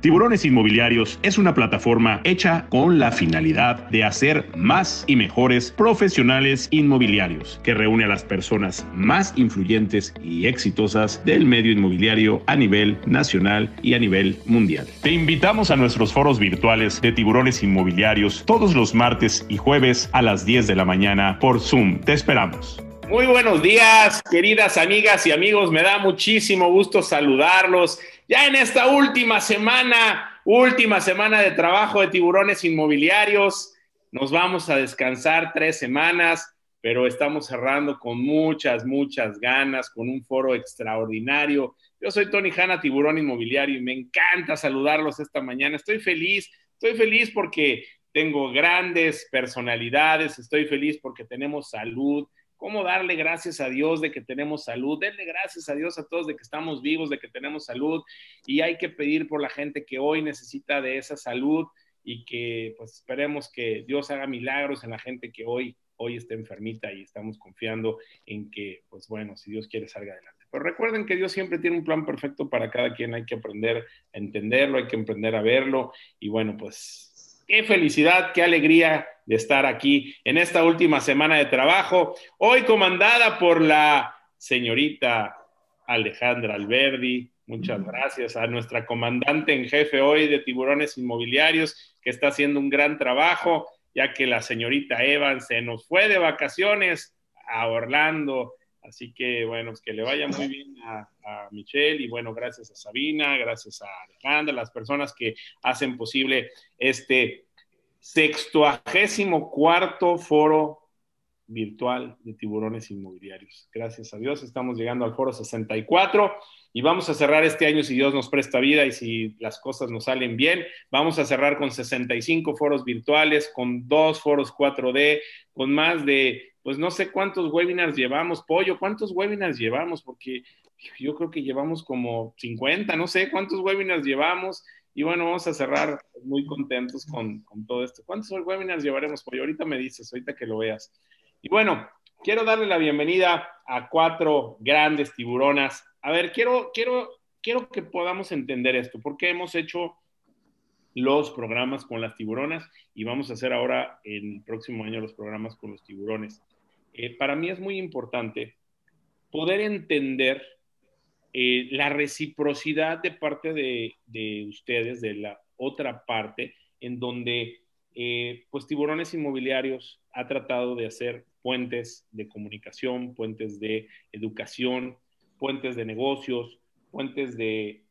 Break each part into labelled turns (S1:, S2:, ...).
S1: Tiburones Inmobiliarios es una plataforma hecha con la finalidad de hacer más y mejores profesionales inmobiliarios, que reúne a las personas más influyentes y exitosas del medio inmobiliario a nivel nacional y a nivel mundial. Te invitamos a nuestros foros virtuales de Tiburones Inmobiliarios todos los martes y jueves a las 10 de la mañana por Zoom. Te esperamos.
S2: Muy buenos días, queridas amigas y amigos. Me da muchísimo gusto saludarlos. Ya en esta última semana, última semana de trabajo de tiburones inmobiliarios, nos vamos a descansar tres semanas, pero estamos cerrando con muchas, muchas ganas, con un foro extraordinario. Yo soy Tony Hanna, tiburón inmobiliario, y me encanta saludarlos esta mañana. Estoy feliz, estoy feliz porque tengo grandes personalidades, estoy feliz porque tenemos salud, cómo darle gracias a Dios de que tenemos salud, denle gracias a Dios a todos de que estamos vivos, de que tenemos salud y hay que pedir por la gente que hoy necesita de esa salud y que pues esperemos que Dios haga milagros en la gente que hoy hoy está enfermita y estamos confiando en que pues bueno, si Dios quiere salga adelante. Pero recuerden que Dios siempre tiene un plan perfecto para cada quien, hay que aprender a entenderlo, hay que aprender a verlo y bueno, pues Qué felicidad, qué alegría de estar aquí en esta última semana de trabajo, hoy comandada por la señorita Alejandra Alberdi. Muchas gracias a nuestra comandante en jefe hoy de tiburones inmobiliarios, que está haciendo un gran trabajo, ya que la señorita Evan se nos fue de vacaciones a Orlando. Así que, bueno, pues que le vaya muy bien a, a, Michelle y bueno, gracias a Sabina, gracias a Alejandra, las personas que hacen posible este sextuagésimo cuarto foro virtual de tiburones inmobiliarios. Gracias a Dios, estamos llegando al foro 64 y vamos a cerrar este año si Dios nos presta vida y si las cosas nos salen bien. Vamos a cerrar con 65 foros virtuales, con dos foros 4D, con más de, pues no sé cuántos webinars llevamos, Pollo, ¿cuántos webinars llevamos? Porque yo creo que llevamos como 50, no sé cuántos webinars llevamos. Y bueno, vamos a cerrar muy contentos con, todo esto. ¿Cuántos webinars llevaremos? Pollo, ahorita me dices, ahorita que lo veas. Y bueno, quiero darle la bienvenida a cuatro grandes tiburonas. A ver, quiero, quiero, quiero que podamos entender esto, porque hemos hecho los programas con las tiburonas y vamos a hacer ahora el próximo año los programas con los tiburones. Eh, para mí es muy importante poder entender eh, la reciprocidad de parte de, de, ustedes, de la otra parte, en donde eh, pues tiburones inmobiliarios ha tratado de hacer puentes de comunicación, puentes de educación, puentes de negocios, puentes de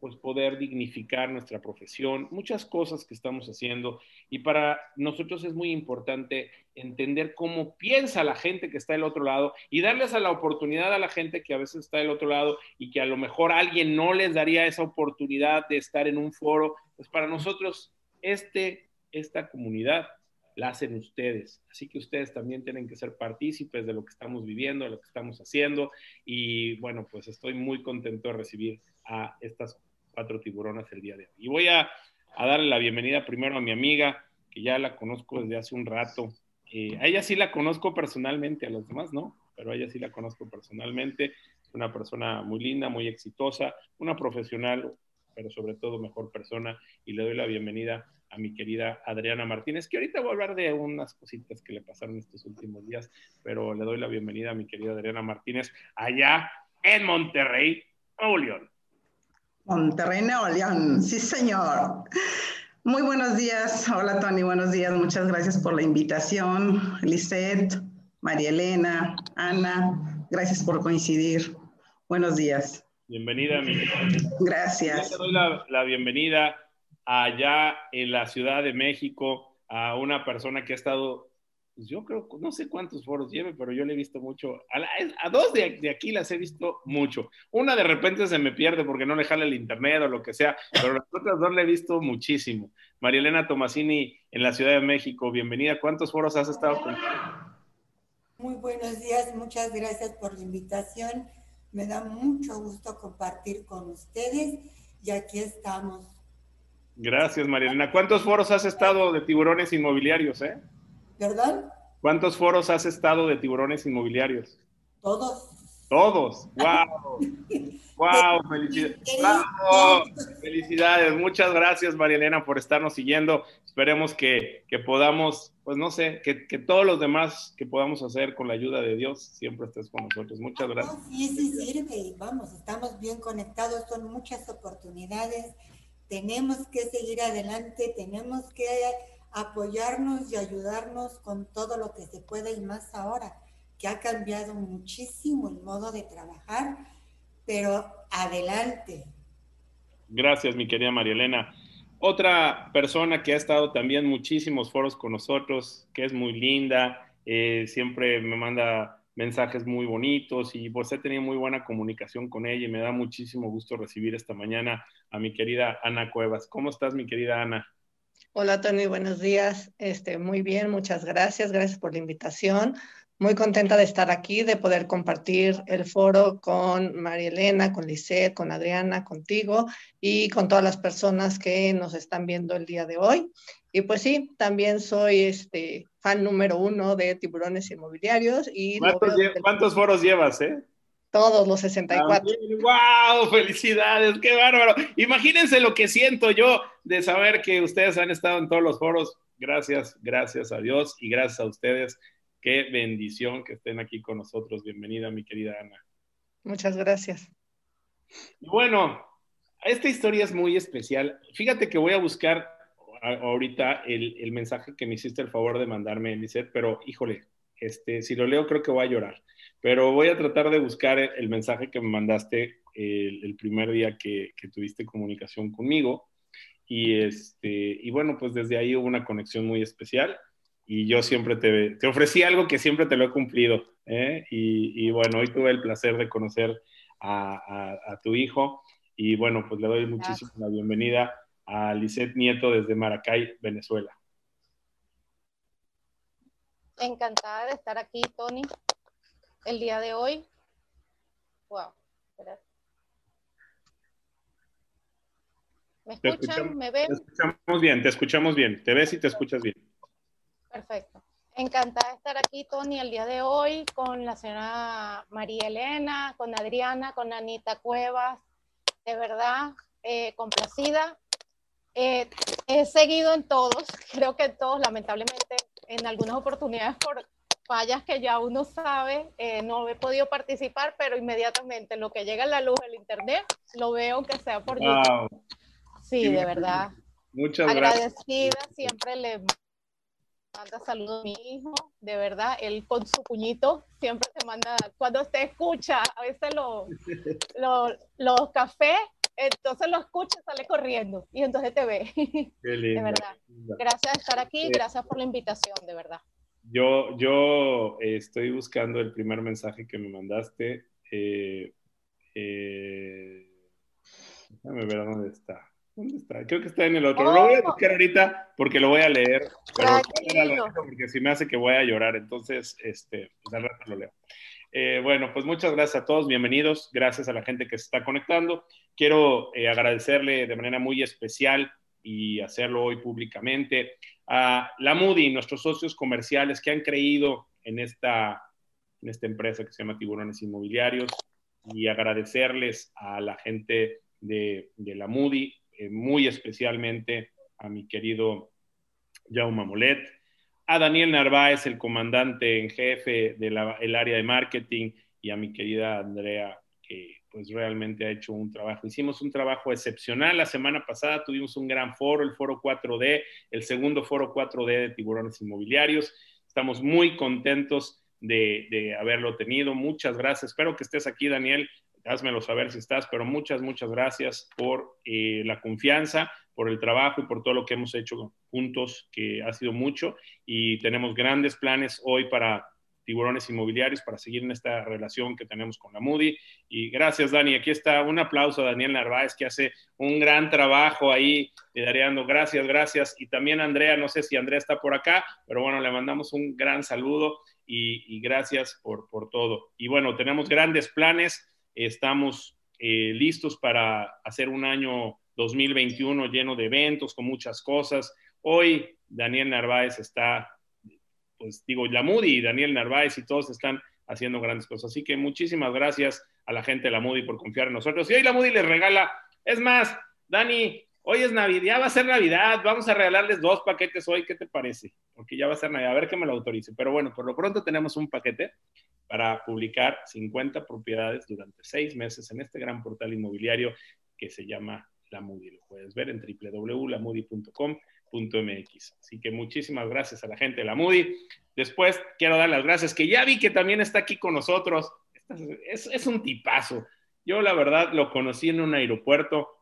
S2: pues poder dignificar nuestra profesión, muchas cosas que estamos haciendo. Y para nosotros es muy importante entender cómo piensa la gente que está del otro lado y darles a la oportunidad a la gente que a veces está del otro lado y que a lo mejor alguien no les daría esa oportunidad de estar en un foro. Pues para nosotros este, esta comunidad la hacen ustedes. Así que ustedes también tienen que ser partícipes de lo que estamos viviendo, de lo que estamos haciendo. Y bueno, pues estoy muy contento de recibir a estas cuatro tiburonas el día de hoy. Y voy a, a darle la bienvenida primero a mi amiga, que ya la conozco desde hace un rato. Eh, a ella sí la conozco personalmente, a los demás no, pero a ella sí la conozco personalmente. Es una persona muy linda, muy exitosa, una profesional, pero sobre todo mejor persona. Y le doy la bienvenida a mi querida Adriana Martínez, que ahorita voy a hablar de unas cositas que le pasaron estos últimos días, pero le doy la bienvenida a mi querida Adriana Martínez allá en Monterrey, Nuevo León.
S3: Monterrey, Nuevo León, sí señor. Muy buenos días. Hola Tony, buenos días. Muchas gracias por la invitación. Lisette, María Elena, Ana, gracias por coincidir. Buenos días.
S2: Bienvenida, mi
S3: Gracias.
S2: Te doy la, la bienvenida allá en la Ciudad de México a una persona que ha estado, pues yo creo, no sé cuántos foros lleve, pero yo le he visto mucho. A, la, a dos de, de, aquí las he visto mucho. Una de repente se me pierde porque no le jala el internet o lo que sea, pero las otras dos le he visto muchísimo. María Elena Tomasini en la Ciudad de México, bienvenida. ¿Cuántos foros has estado con?
S4: Muy buenos días, muchas gracias por la invitación. Me da mucho gusto compartir con ustedes y aquí estamos.
S2: Gracias, Marielena. ¿Cuántos foros has estado de tiburones inmobiliarios, eh?
S4: ¿Perdón?
S2: ¿Cuántos foros has estado de tiburones inmobiliarios?
S4: Todos.
S2: Todos, wow. Wow, felicidades. felicidades. Muchas gracias, María Elena, por estarnos siguiendo. Esperemos que, podamos, pues no sé, que, todos los demás que podamos hacer con la ayuda de Dios siempre estés con nosotros. Muchas gracias.
S4: sí, sí sirve. Vamos, estamos bien conectados, son muchas oportunidades. Tenemos que seguir adelante, tenemos que apoyarnos y ayudarnos con todo lo que se pueda y más ahora que ha cambiado muchísimo el modo de trabajar, pero adelante.
S2: Gracias, mi querida María Elena. Otra persona que ha estado también muchísimos foros con nosotros, que es muy linda, eh, siempre me manda mensajes muy bonitos y pues he tenido muy buena comunicación con ella y me da muchísimo gusto recibir esta mañana a mi querida Ana Cuevas. ¿Cómo estás, mi querida Ana?
S5: Hola, Tony, buenos días. Este, muy bien, muchas gracias. Gracias por la invitación. Muy contenta de estar aquí, de poder compartir el foro con María Elena, con Lisette, con Adriana, contigo y con todas las personas que nos están viendo el día de hoy. Y pues sí, también soy este fan número uno de tiburones inmobiliarios. Y
S2: ¿Cuántos, foros llevas, eh?
S5: Todos los 64.
S2: ¡Wow! ¡Felicidades! ¡Qué bárbaro! Imagínense lo que siento yo de saber que ustedes han estado en todos los foros. Gracias, gracias a Dios y gracias a ustedes Qué bendición que estén aquí con nosotros. Bienvenida, mi querida Ana.
S5: Muchas gracias.
S2: bueno, esta historia es muy especial. Fíjate que voy a buscar ahorita el, mensaje que me hiciste el favor de mandarme, Lisette, pero híjole, este, si lo leo creo que voy a llorar. Pero voy a tratar de buscar el, mensaje que me mandaste el, primer día que, que, tuviste comunicación conmigo. Y, este, y bueno, pues desde ahí hubo una conexión muy especial y yo siempre te, te, ofrecí algo que siempre te lo he cumplido. ¿eh? Y, y, bueno, hoy tuve el placer de conocer a, a, tu hijo y bueno, pues le doy muchísimo la bienvenida a Lisette Nieto desde Maracay, Venezuela.
S6: Encantada de estar aquí, Tony, el día de hoy. Wow, ¿Me escuchan? ¿Me ven?
S2: Te escuchamos bien, te escuchamos bien. Te ves y te escuchas bien.
S6: Perfecto. Encantada de estar aquí, Tony, el día de hoy con la señora María Elena, con Adriana, con Anita Cuevas. De verdad, eh, complacida. Eh, he seguido en todos, creo que en todos, lamentablemente, en algunas oportunidades por fallas que ya uno sabe, eh, no he podido participar, pero inmediatamente lo que llega a la luz del internet, lo veo aunque sea por YouTube. Sí, de verdad.
S2: Muchas
S6: gracias. Agradecida, siempre le manda saludos a mi hijo, de verdad, él con su puñito siempre te manda, cuando usted escucha, a veces los lo, cafés, entonces lo escucha, sale corriendo y entonces te ve. de verdad. Gracias por estar aquí, gracias por la invitación, de verdad.
S2: Yo, yo eh, estoy buscando el primer mensaje que me mandaste. Eh, eh, déjame ver dónde está. ¿Dónde está? Creo que está en el otro. Lo voy a oh. buscar ahorita porque lo voy a leer. porque si me hace que voy a llorar. Entonces, este, pues al rato lo leo. Eh, bueno, pues muchas gracias a todos, bienvenidos, gracias a la gente que se está conectando. Quiero eh, agradecerle de manera muy especial y hacerlo hoy públicamente a la Moody, nuestros socios comerciales que han creído en esta, en esta empresa que se llama Tiburones Inmobiliarios y agradecerles a la gente de, la Moody, eh, muy especialmente a mi querido Jaume Molet, a Daniel Narváez, el comandante en jefe del área de marketing, y a mi querida Andrea, que pues realmente ha hecho un trabajo. Hicimos un trabajo excepcional. La semana pasada tuvimos un gran foro, el foro 4D, el segundo foro 4D de tiburones inmobiliarios. Estamos muy contentos de, de haberlo tenido. Muchas gracias. Espero que estés aquí, Daniel, házmelo saber si estás, pero muchas, muchas gracias por eh, la confianza, por el trabajo y por todo lo que hemos hecho juntos, que ha sido mucho. Y tenemos grandes planes hoy para tiburones inmobiliarios, para seguir en esta relación que tenemos con la Moody. Y gracias, Dani. Aquí está un aplauso a Daniel Narváez, que hace un gran trabajo ahí, liderando. Gracias, gracias. Y también Andrea, no sé si Andrea está por acá, pero bueno, le mandamos un gran saludo y, y gracias por, por todo. Y bueno, tenemos grandes planes Estamos eh, listos para hacer un año 2021 lleno de eventos, con muchas cosas. Hoy Daniel Narváez está, pues digo, la Moody y Daniel Narváez y todos están haciendo grandes cosas. Así que muchísimas gracias a la gente de la Moody por confiar en nosotros. Y hoy la Moody les regala, es más, Dani, hoy es Navidad, ya va a ser Navidad, vamos a regalarles dos paquetes hoy, ¿qué te parece? Porque ya va a ser Navidad, a ver que me lo autorice. Pero bueno, por lo pronto tenemos un paquete para publicar 50 propiedades durante seis meses en este gran portal inmobiliario que se llama La Moody. Lo puedes ver en www.lamoody.com.mx. Así que muchísimas gracias a la gente de La Moody. Después quiero dar las gracias, que ya vi que también está aquí con nosotros. Es, es un tipazo. Yo la verdad lo conocí en un aeropuerto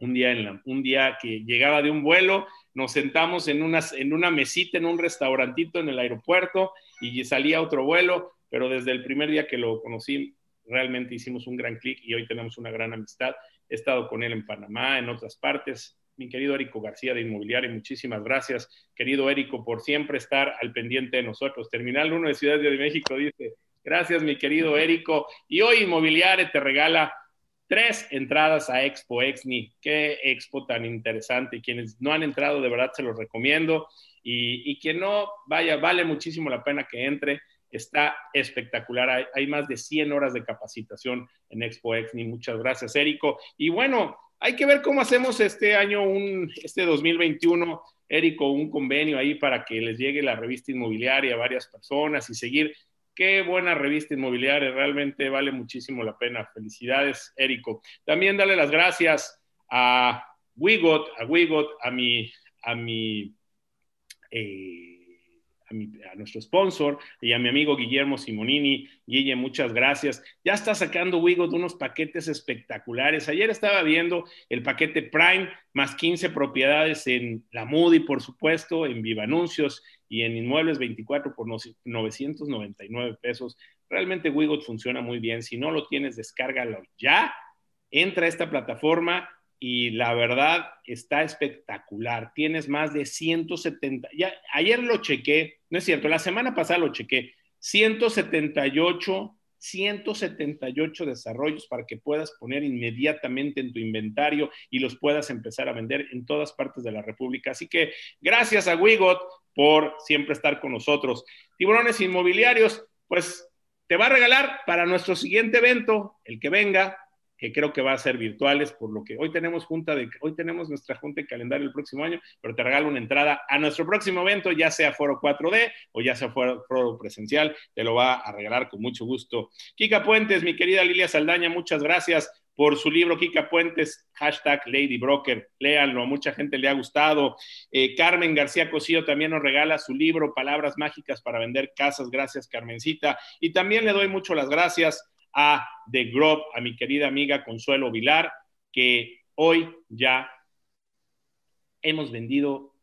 S2: un día, en un día que llegaba de un vuelo, nos sentamos en una, en una mesita en un restaurantito en el aeropuerto y salía otro vuelo pero desde el primer día que lo conocí, realmente hicimos un gran clic y hoy tenemos una gran amistad. He estado con él en Panamá, en otras partes. Mi querido Érico García de Inmobiliaria, muchísimas gracias, querido Érico, por siempre estar al pendiente de nosotros. Terminal 1 de Ciudad de México dice, gracias mi querido Érico. Y hoy Inmobiliaria te regala tres entradas a Expo Exni. Qué expo tan interesante. Quienes no han entrado, de verdad se los recomiendo. Y, y quien no, vaya, vale muchísimo la pena que entre está espectacular. Hay, más de 100 horas de capacitación en Expo Exni. Muchas gracias, Érico. Y bueno, hay que ver cómo hacemos este año, un, este 2021, Érico, un convenio ahí para que les llegue la revista inmobiliaria a varias personas y seguir. Qué buena revista inmobiliaria, realmente vale muchísimo la pena. Felicidades, Érico. También darle las gracias a Wigot, a Wigot, a mi, a mi eh, a, nuestro sponsor y a mi amigo Guillermo Simonini. Guille, muchas gracias. Ya está sacando Wigo de unos paquetes espectaculares. Ayer estaba viendo el paquete Prime más 15 propiedades en la Moody, por supuesto, en Viva Anuncios y en Inmuebles 24 por 999 pesos. Realmente Wigot funciona muy bien. Si no lo tienes, descárgalo ya. Entra a esta plataforma y la verdad está espectacular. Tienes más de 170, ya ayer lo chequé, no es cierto, la semana pasada lo chequé, 178, 178 desarrollos para que puedas poner inmediatamente en tu inventario y los puedas empezar a vender en todas partes de la República. Así que gracias a Wigot por siempre estar con nosotros. Tiburones inmobiliarios, pues te va a regalar para nuestro siguiente evento, el que venga, que creo que va a ser virtuales, por lo que hoy tenemos junta de, hoy tenemos nuestra junta de calendario el próximo año, pero te regalo una entrada a nuestro próximo evento, ya sea foro 4D o ya sea foro, foro presencial, te lo va a regalar con mucho gusto. Kika Puentes, mi querida Lilia Saldaña, muchas gracias por su libro Kika Puentes, hashtag Lady Broker. Léanlo, a mucha gente le ha gustado. Eh, Carmen García Cosío también nos regala su libro Palabras Mágicas para Vender Casas. Gracias, Carmencita. Y también le doy mucho las gracias a The Grove, a mi querida amiga Consuelo Vilar, que hoy ya hemos vendido.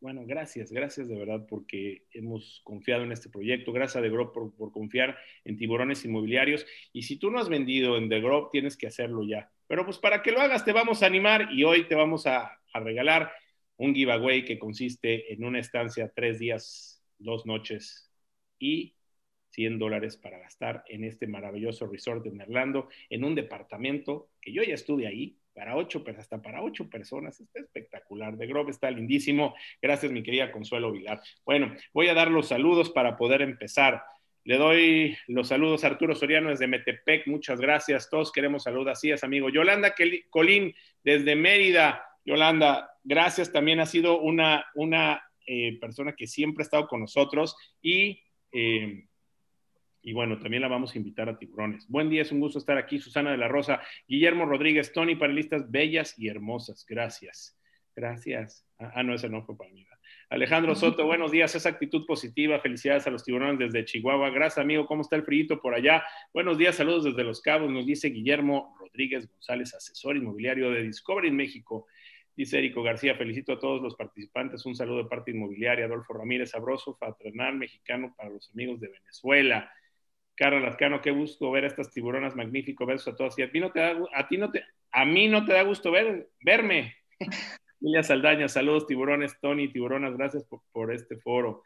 S2: Bueno, gracias, gracias de verdad porque hemos confiado en este proyecto. Gracias a The Grove por, confiar en tiburones inmobiliarios. Y si tú no has vendido en The Grove, tienes que hacerlo ya. Pero pues para que lo hagas, te vamos a animar y hoy te vamos a, a regalar un giveaway que consiste en una estancia tres días, dos noches y 100 dólares para gastar en este maravilloso resort en Orlando, en un departamento que yo ya estuve ahí, para ocho, hasta para ocho personas. Está espectacular. De Grove está lindísimo. Gracias, mi querida Consuelo Vilar. Bueno, voy a dar los saludos para poder empezar. Le doy los saludos a Arturo Soriano desde Metepec. Muchas gracias. Todos queremos saludar. Así es, amigo. Yolanda Colín desde Mérida. Yolanda, gracias. También ha sido una, una eh, persona que siempre ha estado con nosotros y eh, y bueno, también la vamos a invitar a Tiburones. Buen día, es un gusto estar aquí. Susana de la Rosa, Guillermo Rodríguez, Tony, panelistas bellas y hermosas. Gracias. Gracias. Ah, ah no, ese no fue para mí. Alejandro Soto, buenos días. Esa actitud positiva. Felicidades a los tiburones desde Chihuahua. Gracias, amigo. ¿Cómo está el frío por allá? Buenos días, saludos desde Los Cabos. Nos dice Guillermo Rodríguez González, asesor inmobiliario de Discovery México. Dice Érico García, felicito a todos los participantes. Un saludo de parte inmobiliaria. Adolfo Ramírez, sabroso, fraternal mexicano para los amigos de Venezuela. Carla Lascano, qué gusto ver a estas tiburonas, magnífico, besos a todos. Y a ti no te da, a ti no te, a mí no te da gusto ver, verme. Lilia Saldaña, saludos tiburones, Tony, tiburonas, gracias por, este foro.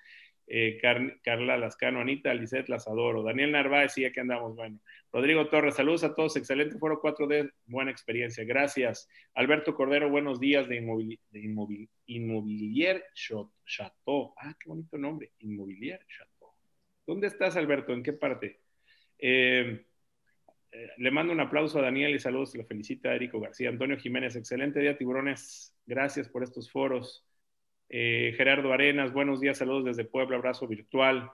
S2: Eh, Carla Lascano, Anita, Lizeth, las adoro. Daniel Narváez, sí, aquí andamos, bueno. Rodrigo Torres, saludos a todos, excelente foro 4D, buena experiencia, gracias. Alberto Cordero, buenos días de, Inmobilier Chateau. Ah, qué bonito nombre, Inmobilier Chateau. ¿Dónde estás, Alberto? ¿En qué parte? Eh, eh, le mando un aplauso a Daniel y saludos, lo felicita a García. Antonio Jiménez, excelente día, tiburones. Gracias por estos foros. Eh, Gerardo Arenas, buenos días, saludos desde Puebla, abrazo virtual.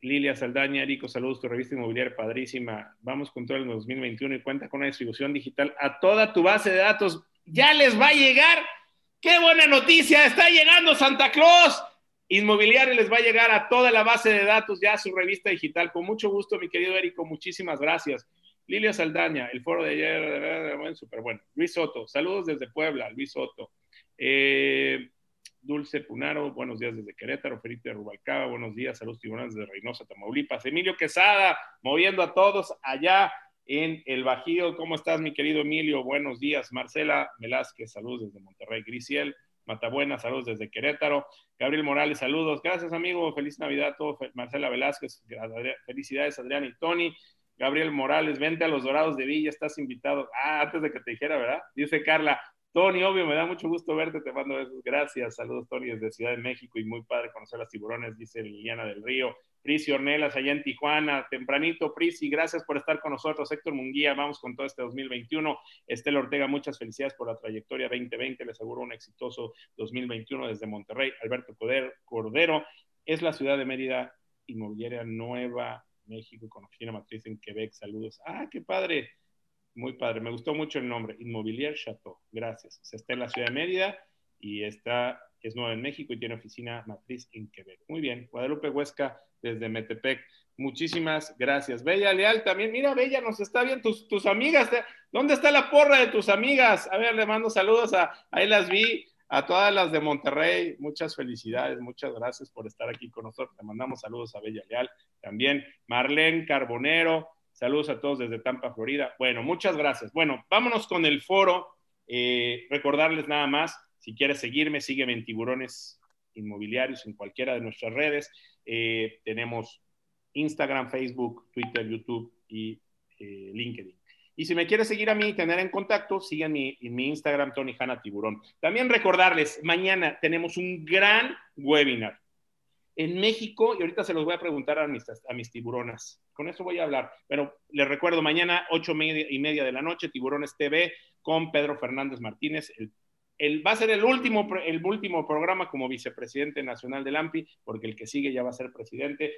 S2: Lilia Saldaña, Erico, saludos, tu revista inmobiliaria padrísima. Vamos con todo el 2021 y cuenta con una distribución digital a toda tu base de datos. Ya les va a llegar. ¡Qué buena noticia! Está llegando Santa Claus. Inmobiliario les va a llegar a toda la base de datos ya su revista digital. Con mucho gusto, mi querido Erico, muchísimas gracias. Lilia Saldaña, el foro de ayer, súper bueno. Luis Soto, saludos desde Puebla, Luis Soto. Eh, Dulce Punaro, buenos días desde Querétaro. Felipe Rubalcaba, buenos días. Saludos tiburones desde Reynosa, Tamaulipas. Emilio Quesada, moviendo a todos allá en el Bajío. ¿Cómo estás, mi querido Emilio? Buenos días. Marcela Velázquez, saludos desde Monterrey. Grisiel Matabuena, saludos desde Querétaro. Gabriel Morales, saludos. Gracias, amigo. Feliz Navidad a todos. Marcela Velázquez, felicidades, Adrián y Tony. Gabriel Morales, vente a los Dorados de Villa, estás invitado. Ah, antes de que te dijera, ¿verdad? Dice Carla, Tony, obvio, me da mucho gusto verte, te mando besos. Gracias, saludos, Tony, desde Ciudad de México y muy padre conocer a las tiburones, dice Liliana del Río. Prisi Ornelas, allá en Tijuana, tempranito, Prisi, gracias por estar con nosotros. Héctor Munguía, vamos con todo este 2021. Estela Ortega, muchas felicidades por la trayectoria 2020, les aseguro un exitoso 2021 desde Monterrey. Alberto Cordero, es la ciudad de Mérida, inmobiliaria nueva, México, con oficina matriz en Quebec, saludos. Ah, qué padre, muy padre, me gustó mucho el nombre, Inmobiliaire Chateau, gracias. Se está en la ciudad de Mérida y está, es nueva en México y tiene oficina matriz en Quebec. Muy bien, Guadalupe Huesca, desde Metepec. Muchísimas gracias. Bella Leal también. Mira, Bella, nos está bien tus, tus amigas. ¿Dónde está la porra de tus amigas? A ver, le mando saludos a, ahí las vi, a todas las de Monterrey. Muchas felicidades, muchas gracias por estar aquí con nosotros. Le mandamos saludos a Bella Leal también. Marlene Carbonero, saludos a todos desde Tampa, Florida. Bueno, muchas gracias. Bueno, vámonos con el foro. Eh, recordarles nada más, si quieres seguirme, sígueme en Tiburones Inmobiliarios en cualquiera de nuestras redes. Eh, tenemos Instagram, Facebook, Twitter, YouTube y eh, LinkedIn. Y si me quieres seguir a mí y tener en contacto, síganme en mi Instagram, Tony Hanna Tiburón. También recordarles, mañana tenemos un gran webinar en México, y ahorita se los voy a preguntar a mis, a mis tiburonas. Con eso voy a hablar. Pero les recuerdo, mañana, ocho y media de la noche, Tiburones TV con Pedro Fernández Martínez, el va a ser el último, el último programa como vicepresidente nacional del AMPI, porque el que sigue ya va a ser presidente,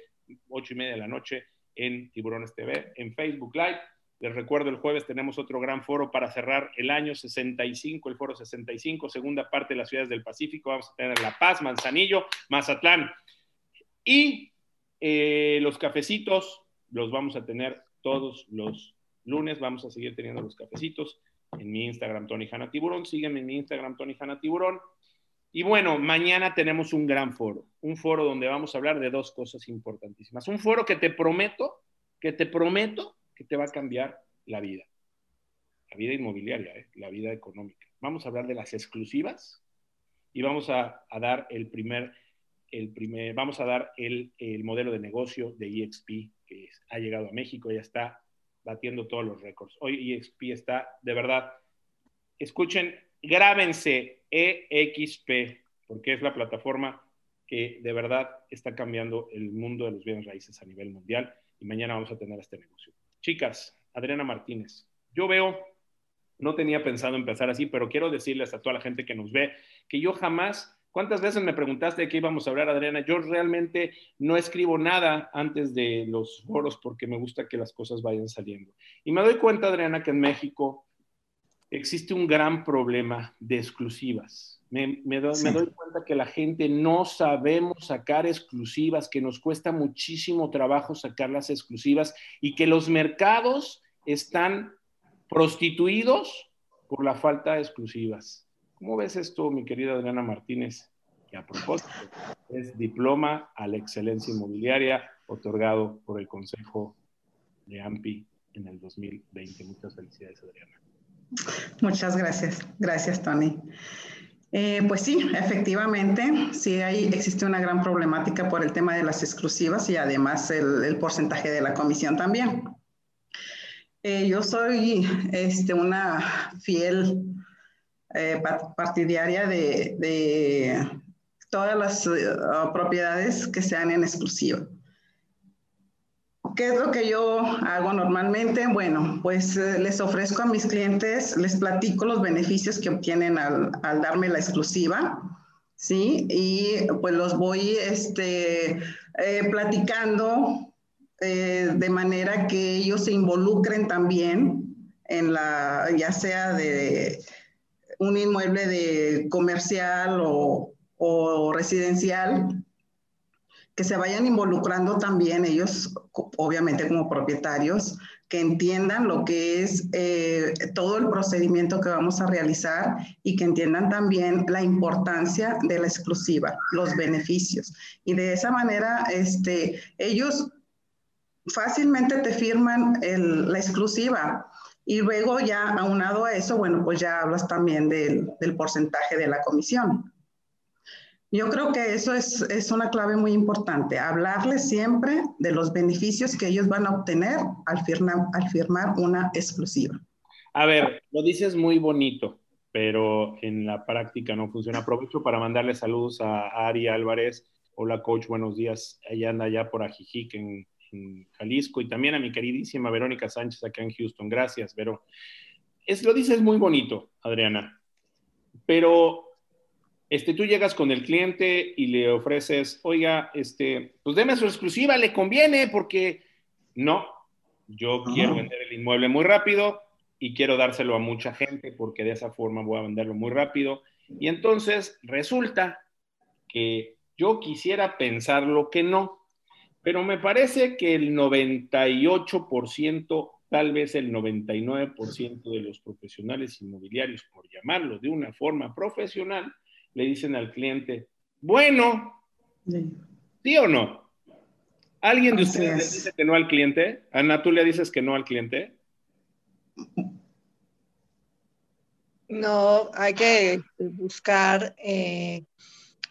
S2: ocho y media de la noche en Tiburones TV, en Facebook Live. Les recuerdo, el jueves tenemos otro gran foro para cerrar el año 65, el foro 65, segunda parte de las ciudades del Pacífico. Vamos a tener La Paz, Manzanillo, Mazatlán. Y eh, los cafecitos los vamos a tener todos los lunes. Vamos a seguir teniendo los cafecitos en mi Instagram, Tony Hanna Tiburón. Sígueme en mi Instagram, Tony Hanna Tiburón. Y bueno, mañana tenemos un gran foro, un foro donde vamos a hablar de dos cosas importantísimas. Un foro que te prometo, que te prometo que te va a cambiar la vida. La vida inmobiliaria, ¿eh? la vida económica. Vamos a hablar de las exclusivas y vamos a, dar el primer, el primer, vamos a dar el, el modelo de negocio de EXP que ha llegado a México, ya está batiendo todos los récords. Hoy EXP está, de verdad, escuchen, grábense EXP, porque es la plataforma que de verdad está cambiando el mundo de los bienes raíces a nivel mundial y mañana vamos a tener este negocio. Chicas, Adriana Martínez, yo veo, no tenía pensado empezar así, pero quiero decirles a toda la gente que nos ve que yo jamás ¿Cuántas veces me preguntaste de qué íbamos a hablar, Adriana? Yo realmente no escribo nada antes de los foros porque me gusta que las cosas vayan saliendo. Y me doy cuenta, Adriana, que en México existe un gran problema de exclusivas. Me, doy, me, doy, cuenta que la gente no sabemos sacar exclusivas, que nos cuesta muchísimo trabajo sacar las exclusivas y que los mercados están prostituidos por la falta de exclusivas. ¿Cómo ves esto, mi querida Adriana Martínez? Que a propósito es diploma a la excelencia inmobiliaria otorgado por el Consejo de AMPI en el 2020. Muchas felicidades, Adriana.
S3: Muchas gracias. Gracias, Tony. Eh, pues sí, efectivamente, sí hay, existe una gran problemática por el tema de las exclusivas y además el, porcentaje de la comisión también. Eh, yo soy este, una fiel eh, partidaria de, todas las eh, propiedades que sean en exclusiva. ¿qué es lo que yo hago normalmente? Bueno, pues eh, les ofrezco a mis clientes, les platico los beneficios que obtienen al, al darme la exclusiva, ¿sí? Y pues los voy este, platicando de manera que ellos se involucren también en la, ya sea de un inmueble de comercial o, o residencial, que se vayan involucrando también ellos, obviamente como propietarios, que entiendan lo que es eh, todo el procedimiento que vamos a realizar y que entiendan también la importancia de la exclusiva, los beneficios. Y de esa manera, este, ellos fácilmente te firman la exclusiva. Y luego ya aunado a eso, bueno, pues ya hablas también del, del porcentaje de la comisión. Yo creo que eso es, es, una clave muy importante, hablarles siempre de los beneficios que ellos van a obtener al firmar, al firmar una exclusiva.
S2: A ver, lo dices muy bonito, pero en la práctica no funciona. Aprovecho para mandarle saludos a Ari Álvarez. Hola, coach, buenos días. Ella anda allá por Ajijic, en, en Jalisco, y también a mi queridísima Verónica Sánchez acá en Houston. Gracias, Vero. Es, lo dices muy bonito, Adriana, pero este, tú llegas con el cliente y le ofreces, oiga, este, pues deme su exclusiva, le conviene porque no, yo quiero vender el inmueble muy rápido y quiero dárselo a mucha gente porque de esa forma voy a venderlo muy rápido. Y entonces resulta que yo quisiera pensar lo que no, pero me parece que el 98%, tal vez el 99% de los profesionales inmobiliarios, por llamarlo de una forma profesional, le dicen al cliente, bueno, sí, o no? ¿Alguien de ustedes le dice que no al cliente? Ana, ¿tú le dices que no al cliente?
S5: No, hay que buscar, eh,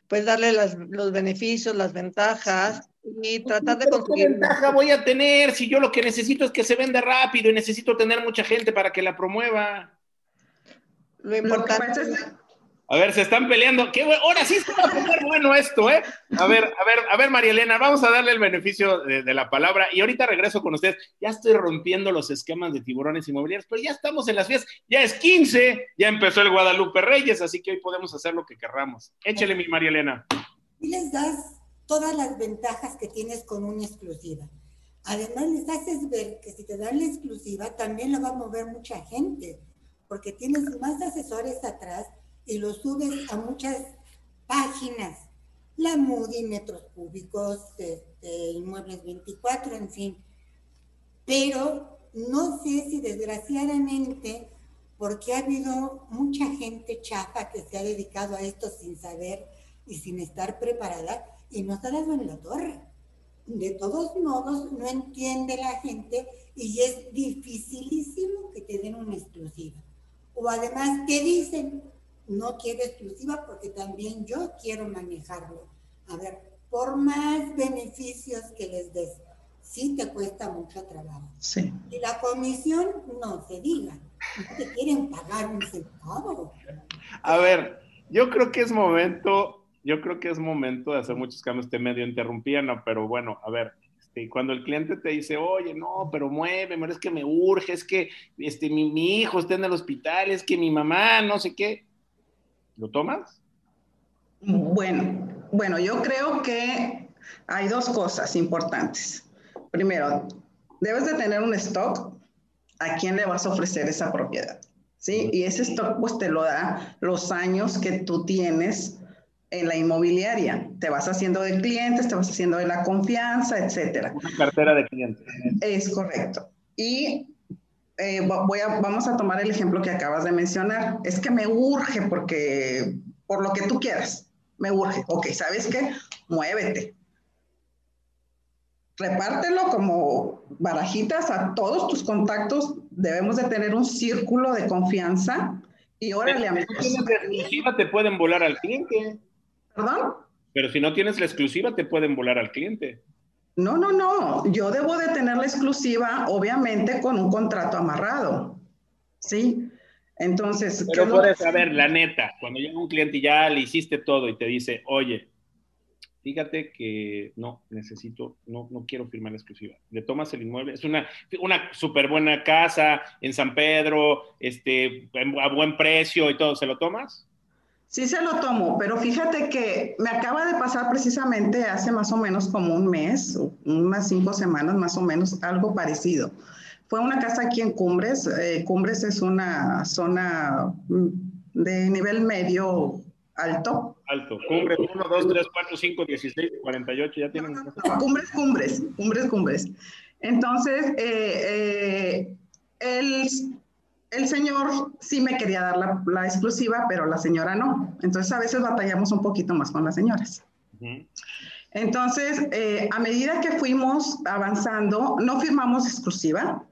S5: pues darle los beneficios, las ventajas y tratar de conseguir. ¿Qué
S2: ventaja voy a tener si yo lo que necesito es que se venda rápido y necesito tener mucha gente para que la promueva?
S5: Lo importante es
S2: a ver, se están peleando. ¿Qué, ahora sí se va a poner bueno esto, ¿eh? A ver, a ver, a ver, María Elena, vamos a darle el beneficio de, la palabra y ahorita regreso con ustedes. Ya estoy rompiendo los esquemas de tiburones inmobiliarios, pero ya estamos en las fiestas. Ya es 15, ya empezó el Guadalupe Reyes, así que hoy podemos hacer lo que querramos. Échale, mi María Elena.
S4: Y les das todas las ventajas que tienes con una exclusiva. Además, les haces ver que si te dan la exclusiva, también la va a mover mucha gente, porque tienes más asesores atrás y lo subes a muchas páginas, la Moody, metros cúbicos, este, inmuebles 24, en fin. Pero no sé si desgraciadamente, porque ha habido mucha gente chafa que se ha dedicado a esto sin saber y sin estar preparada y no se ha dado en la torre. De todos modos, no entiende la gente y es dificilísimo que te den una exclusiva. O además te dicen, no quiero exclusiva porque también yo quiero manejarlo. A ver, por más beneficios que les des, sí te cuesta mucho trabajo.
S3: Sí.
S4: Y la comisión, no se diga, no te quieren pagar un centavo.
S2: A ver, yo creo que es momento, yo creo que es momento de hacer muchos cambios. Te medio interrumpían, no, pero bueno, a ver, este, cuando el cliente te dice, oye, no, pero muéveme, es que me urge, es que este, mi, mi hijo está en el hospital, es que mi mamá, no sé qué ¿Lo tomas?
S3: Bueno, bueno, yo creo que hay dos cosas importantes. Primero, debes de tener un stock a quién le vas a ofrecer esa propiedad, ¿sí? Y ese stock pues te lo da los años que tú tienes en la inmobiliaria. Te vas haciendo de clientes, te vas haciendo de la confianza, etcétera.
S2: Una cartera de clientes.
S3: Es correcto. Y eh, voy a, vamos a tomar el ejemplo que acabas de mencionar. Es que me urge porque, por lo que tú quieras, me urge. Ok, ¿sabes qué? Muévete. Repártelo como barajitas a todos tus contactos. Debemos de tener un círculo de confianza y órale,
S2: amigos. Te pueden volar al cliente.
S3: ¿Perdón?
S2: Pero si no tienes la exclusiva, te pueden volar al cliente.
S3: No, no, no. Yo debo de tener la exclusiva, obviamente, con un contrato amarrado. ¿Sí? Entonces.
S2: Pero puedes saber, la neta, cuando llega un cliente y ya le hiciste todo y te dice, oye, fíjate que no, necesito, no, no quiero firmar la exclusiva. Le tomas el inmueble, es una, una súper buena casa en San Pedro, este, a buen precio y todo, ¿se lo tomas?
S3: Sí se lo tomo, pero fíjate que me acaba de pasar precisamente hace más o menos como un mes, unas cinco semanas más o menos, algo parecido. Fue una casa aquí en Cumbres. Eh, Cumbres es una zona mm, de nivel medio alto.
S2: Alto. Cumbres 1, 2, 3, 4, 5, 16, 48, ya tienen. No,
S3: no, cumbres, cumbres, cumbres, cumbres. Entonces, eh, eh, el, el, señor sí me quería dar la, la, exclusiva, pero la señora no. Entonces, a veces batallamos un poquito más con las señoras. Uh -huh. Entonces, eh, a medida que fuimos avanzando, no firmamos exclusiva,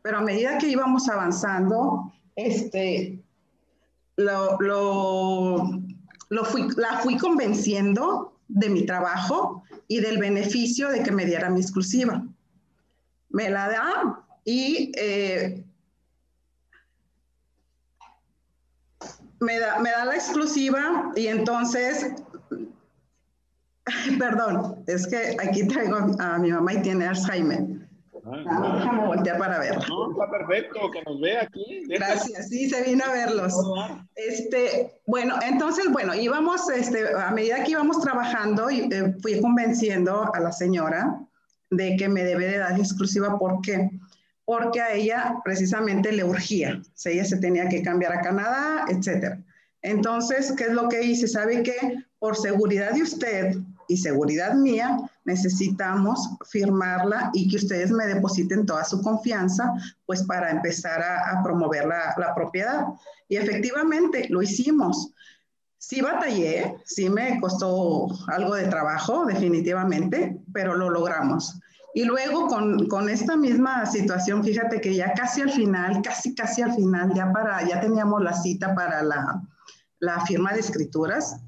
S3: pero a medida que íbamos avanzando, este, lo, lo, lo fui, la fui convenciendo de mi trabajo y del beneficio de que me diera mi exclusiva. Me la da y eh, me, da, me da la exclusiva y entonces Perdón, es que aquí traigo a mi mamá y tiene Alzheimer. Ah, déjame voltear para ver.
S2: No, está perfecto, que nos vea aquí.
S3: Gracias, sí, se vino a verlos. Este, bueno, entonces, bueno, íbamos, este, a medida que íbamos trabajando, eh, fui convenciendo a la señora de que me debe de dar exclusiva. ¿Por qué? Porque a ella precisamente le urgía. O ella se tenía que cambiar a Canadá, etcétera. Entonces, ¿qué es lo que hice? ¿Sabe qué? Por seguridad de usted, y seguridad mía, necesitamos firmarla y que ustedes me depositen toda su confianza, pues para empezar a, a promover la, la, propiedad. Y efectivamente lo hicimos. Sí batallé, sí me costó algo de trabajo, definitivamente, pero lo logramos. Y luego con, con, esta misma situación, fíjate que ya casi al final, casi, casi al final, ya, para, ya teníamos la cita para la, la firma de escrituras,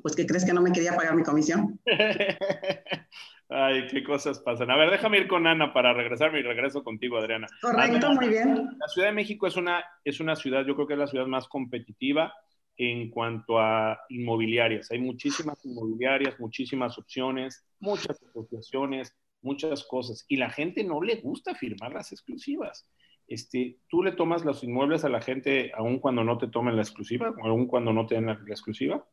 S3: pues ¿qué crees que no me quería pagar mi comisión?
S2: Ay, qué cosas pasan. A ver, déjame ir con Ana para regresarme y regreso contigo, Adriana.
S3: Correcto,
S2: Ana,
S3: muy bien.
S2: La Ciudad de México es una, es una ciudad, yo creo que es la ciudad más competitiva en cuanto a inmobiliarias. Hay muchísimas inmobiliarias, muchísimas opciones, muchas asociaciones, muchas cosas. Y la gente no le gusta firmar las exclusivas. Este, ¿Tú le tomas los inmuebles a la gente aun cuando no te tomen la exclusiva, aun cuando no te den la, exclusiva?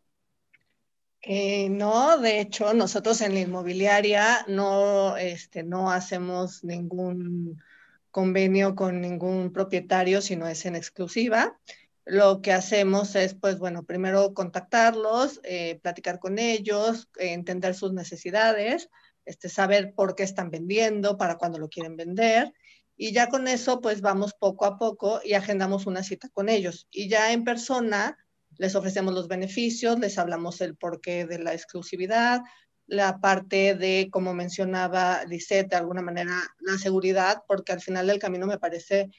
S5: Eh, no, de hecho, nosotros en la inmobiliaria no, este, no hacemos ningún convenio con ningún propietario, sino es en exclusiva. Lo que hacemos es, pues, bueno, primero contactarlos, eh, platicar con ellos, entender sus necesidades, este, saber por qué están vendiendo, para cuándo lo quieren vender. Y ya con eso, pues, vamos poco a poco y agendamos una cita con ellos. Y ya en persona, les ofrecemos los beneficios, les hablamos el porqué de la exclusividad, la parte de, como mencionaba Lisette, de alguna manera la seguridad, porque al final del camino me parece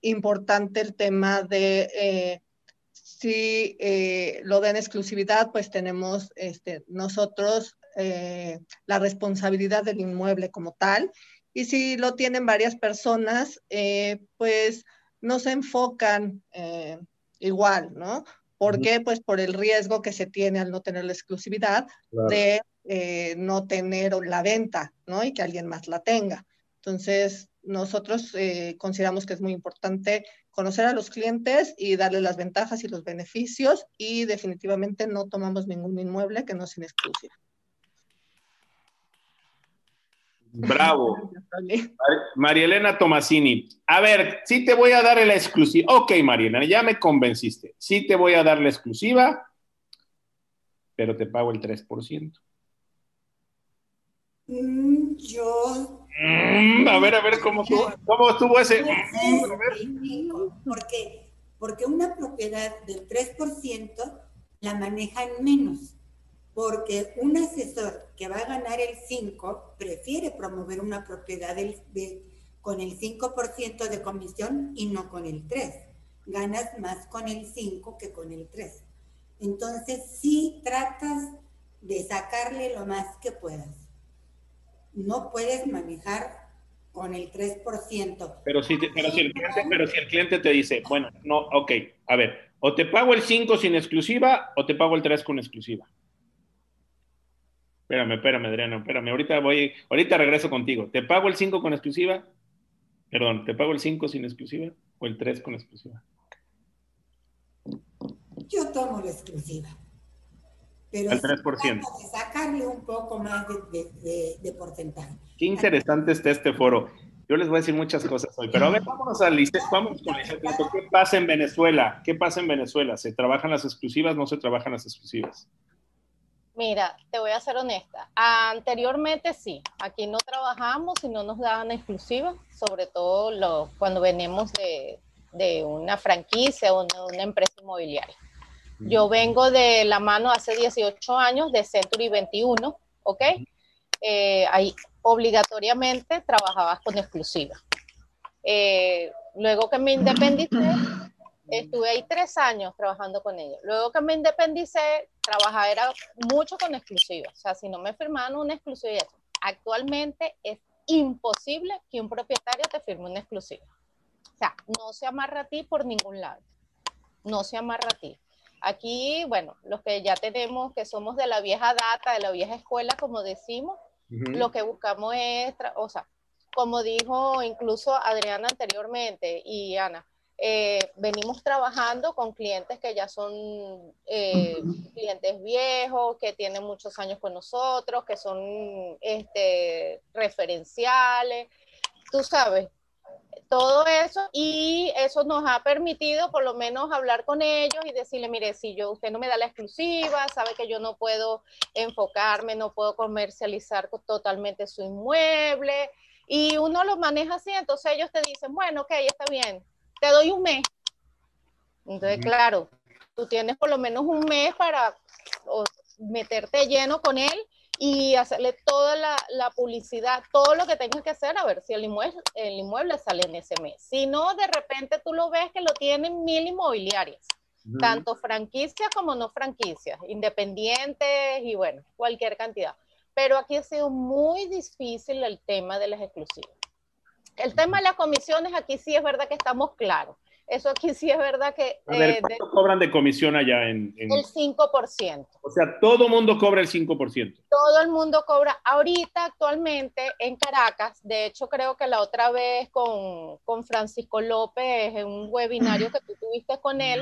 S5: importante el tema de eh, si eh, lo den exclusividad, pues tenemos este, nosotros eh, la responsabilidad del inmueble como tal. Y si lo tienen varias personas, eh, pues no se enfocan eh, igual, ¿no? ¿Por qué? Pues por el riesgo que se tiene al no tener la exclusividad claro. de eh, no tener la venta, ¿no? Y que alguien más la tenga. Entonces, nosotros eh, consideramos que es muy importante conocer a los clientes y darles las ventajas y los beneficios y definitivamente no tomamos ningún inmueble que no sea exclusivo.
S2: Bravo. María Elena Tomasini. A ver, sí te voy a dar la exclusiva. Ok, María Elena, ya me convenciste. Sí te voy a dar la exclusiva, pero te pago el 3%.
S4: Mm, yo.
S2: Mm, a ver, a ver, ¿cómo estuvo, cómo estuvo ese?
S4: Porque, porque una propiedad del 3% la manejan menos porque un asesor que va a ganar el 5 prefiere promover una propiedad del, de, con el 5% de comisión y no con el 3. Ganas más con el 5 que con el 3. Entonces, sí tratas de sacarle lo más que puedas. No puedes manejar con el 3%.
S2: Pero si, te, pero, si el cliente, pero si el cliente te dice, bueno, no, ok, a ver, o te pago el 5 sin exclusiva o te pago el 3 con exclusiva. Espérame, espérame, Adriana, espérame. Ahorita voy, ahorita regreso contigo. ¿Te pago el 5 con exclusiva? Perdón, ¿te pago el 5 sin exclusiva o el 3 con exclusiva?
S4: Yo tomo la exclusiva.
S2: Pero al 3%.
S4: De sacarle un poco más de, de, porcentaje.
S2: Qué interesante está este foro. Yo les voy a decir muchas cosas hoy, pero a ver, vámonos a Lisset, vamos con Lisset. ¿Qué pasa en Venezuela? ¿Qué pasa en Venezuela? ¿Se trabajan las exclusivas? ¿No se trabajan las exclusivas?
S6: Mira, te voy a ser honesta. Anteriormente sí, aquí no trabajamos y no nos daban exclusivas, sobre todo cuando venimos de, de una franquicia o una, una empresa inmobiliaria. Yo vengo de la mano hace 18 años de Century 21, ¿ok? Eh, ahí obligatoriamente trabajabas con exclusiva. Eh, luego que me independicé, estuve ahí tres años trabajando con ellos. Luego que me independicé, trabajaba era mucho con exclusiva. O sea, si no me firmaban una exclusiva, actualmente es imposible que un propietario te firme una exclusiva. O sea, no se amarra a ti por ningún lado. No se amarra a ti. Aquí, bueno, los que ya tenemos, que somos de la vieja data, de la vieja escuela, como decimos, lo que buscamos es, o sea, como dijo incluso Adriana anteriormente y Ana, eh, venimos trabajando con clientes que ya son eh, clientes viejos, que tienen muchos años con nosotros, que son este, referenciales. Tú sabes, todo eso y eso nos ha permitido por lo menos hablar con ellos y decirle, mire, si yo usted no me da la exclusiva, sabe que yo no puedo enfocarme, no puedo comercializar totalmente su inmueble y uno lo maneja así, entonces ellos te dicen, bueno, ok, está bien, te doy un mes. Entonces, claro, tú tienes por lo menos un mes para meterte lleno con él y hacerle toda la, la, publicidad, todo lo que tengas que hacer a ver si el inmueble, el inmueble sale en ese mes. Si no, de repente tú lo ves que lo tienen mil inmobiliarias, tanto franquicias como no franquicias, independientes y bueno, cualquier cantidad. Pero aquí ha sido muy difícil el tema de las exclusivas. El tema de las comisiones, aquí sí es verdad que estamos claros. Eso aquí sí es verdad que...
S2: A ver, eh, ¿cuánto cobran de comisión allá en,
S6: El 5%.
S2: O sea, todo el mundo cobra el 5%.
S6: Todo el mundo cobra. Ahorita, actualmente, en Caracas, de hecho, creo que la otra vez con, con Francisco López, en un webinario que tú tuviste con él,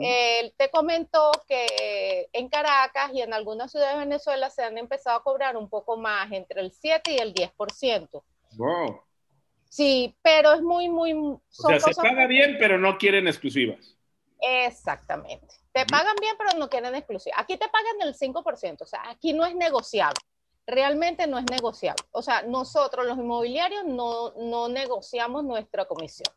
S6: él te comentó que en Caracas y en algunas ciudades de Venezuela se han empezado a cobrar un poco más, entre el 7 y el 10%.
S2: Wow.
S6: Sí, pero es muy, muy...
S2: o sea, se paga bien, pero no quieren exclusivas.
S6: Exactamente. Te pagan bien, pero no quieren exclusivas. Aquí te pagan el 5%, o sea, aquí no es negociable. Realmente no es negociable. O sea, nosotros los inmobiliarios no, no negociamos nuestra comisión.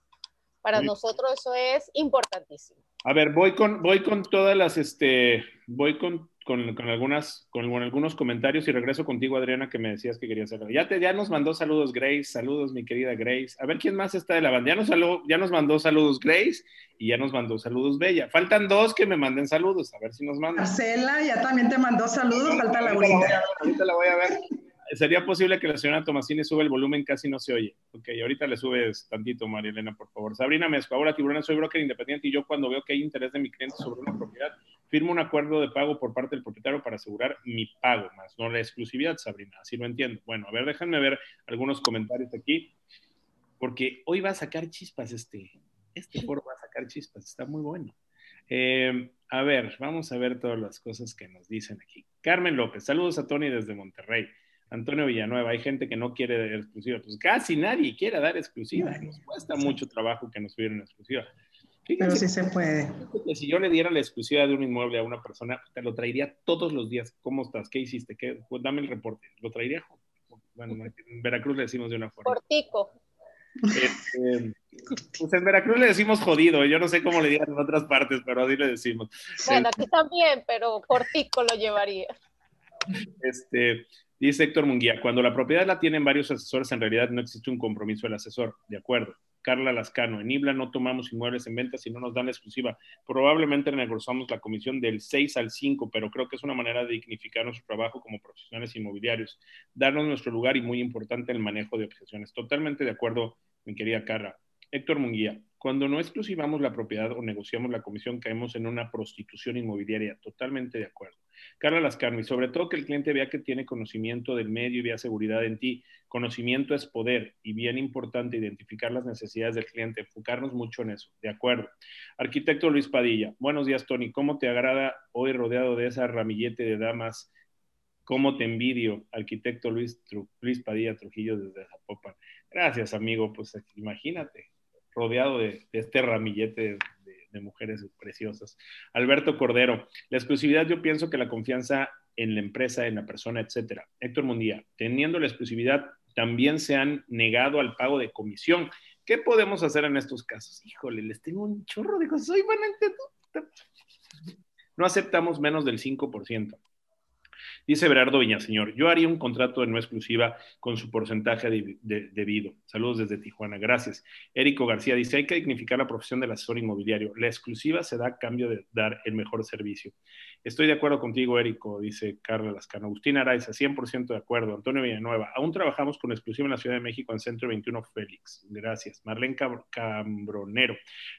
S6: Para nosotros eso es importantísimo.
S2: A ver, voy con, voy con todas las, este, voy con con, algunas, con, algunos comentarios y regreso contigo, Adriana, que me decías que querías hacerlo. Ya, te, ya nos mandó saludos Grace, saludos mi querida Grace. A ver quién más está de la banda. Ya nos, ya nos mandó saludos Grace y ya nos mandó saludos Bella. Faltan dos que me manden saludos, a ver si nos mandan.
S3: Marcela ya también te mandó saludos, falta la ahorita.
S2: Ahorita la voy a ver. ¿Sería posible que la señora Tomasini sube el volumen? Casi no se oye. Ok, ahorita le subes tantito, María Elena, por favor. Sabrina Mezco, ahora Tiburón, soy broker independiente y yo cuando veo que hay interés de mi cliente sobre una propiedad, firmo un acuerdo de pago por parte del propietario para asegurar mi pago, más no la exclusividad, Sabrina, así lo entiendo. Bueno, a ver, déjenme ver algunos comentarios aquí, porque hoy va a sacar chispas este, este foro va a sacar chispas, está muy bueno. Eh, a ver, vamos a ver todas las cosas que nos dicen aquí. Carmen López, saludos a Tony desde Monterrey. Antonio Villanueva, hay gente que no quiere dar exclusiva. Pues casi nadie quiere dar exclusiva. Nos cuesta mucho trabajo que nos tuvieran exclusiva.
S3: Pero sí se puede.
S2: si yo le diera la exclusiva de un inmueble a una persona, te lo traería todos los días. ¿Cómo estás? ¿Qué hiciste? ¿Qué? Pues dame el reporte. Lo traería. Bueno, en Veracruz le decimos de una forma.
S6: Cortico.
S2: Este, pues en Veracruz le decimos jodido. Yo no sé cómo le digan en otras partes, pero así le decimos.
S6: Bueno, aquí también, pero cortico lo llevaría.
S2: Este, dice Héctor Munguía, cuando la propiedad la tienen varios asesores, en realidad no existe un compromiso del asesor. De acuerdo. Carla Lascano, en IBLA no tomamos inmuebles en venta si no nos dan la exclusiva. Probablemente negociamos la comisión del 6 al 5, pero creo que es una manera de dignificar nuestro trabajo como profesionales inmobiliarios, darnos nuestro lugar y muy importante el manejo de objeciones. Totalmente de acuerdo, mi querida Carla. Héctor Munguía, cuando no exclusivamos la propiedad o negociamos la comisión, caemos en una prostitución inmobiliaria. Totalmente de acuerdo. Carla Lascarno, y sobre todo que el cliente vea que tiene conocimiento del medio y vea seguridad en ti. Conocimiento es poder y bien importante identificar las necesidades del cliente, enfocarnos mucho en eso. De acuerdo. Arquitecto Luis Padilla, buenos días Tony, ¿cómo te agrada hoy rodeado de esa ramillete de damas? ¿Cómo te envidio, arquitecto Luis, Luis Padilla Trujillo desde Zapopan? Gracias, amigo. Pues imagínate, rodeado de, este ramillete de, mujeres preciosas. Alberto Cordero, la exclusividad yo pienso que la confianza en la empresa, en la persona, etcétera. Héctor Mundía, teniendo la exclusividad, también se han negado al pago de comisión. ¿Qué podemos hacer en estos casos? Híjole, les tengo un chorro de cosas. Soy No aceptamos menos del 5%. Dice Berardo Viñaseñor, yo haría un contrato de no exclusiva con su porcentaje debido. Saludos desde Tijuana, gracias. Érico García dice, hay que dignificar la profesión del asesor inmobiliario. La exclusiva se da a cambio de dar el mejor servicio. Estoy de acuerdo contigo, Érico, dice Carla Lascano. Agustín Araiza, 100% de acuerdo. Antonio Villanueva, aún trabajamos con exclusiva en la Ciudad de México en Centro 21 Félix. Gracias. Marlene Cambronero,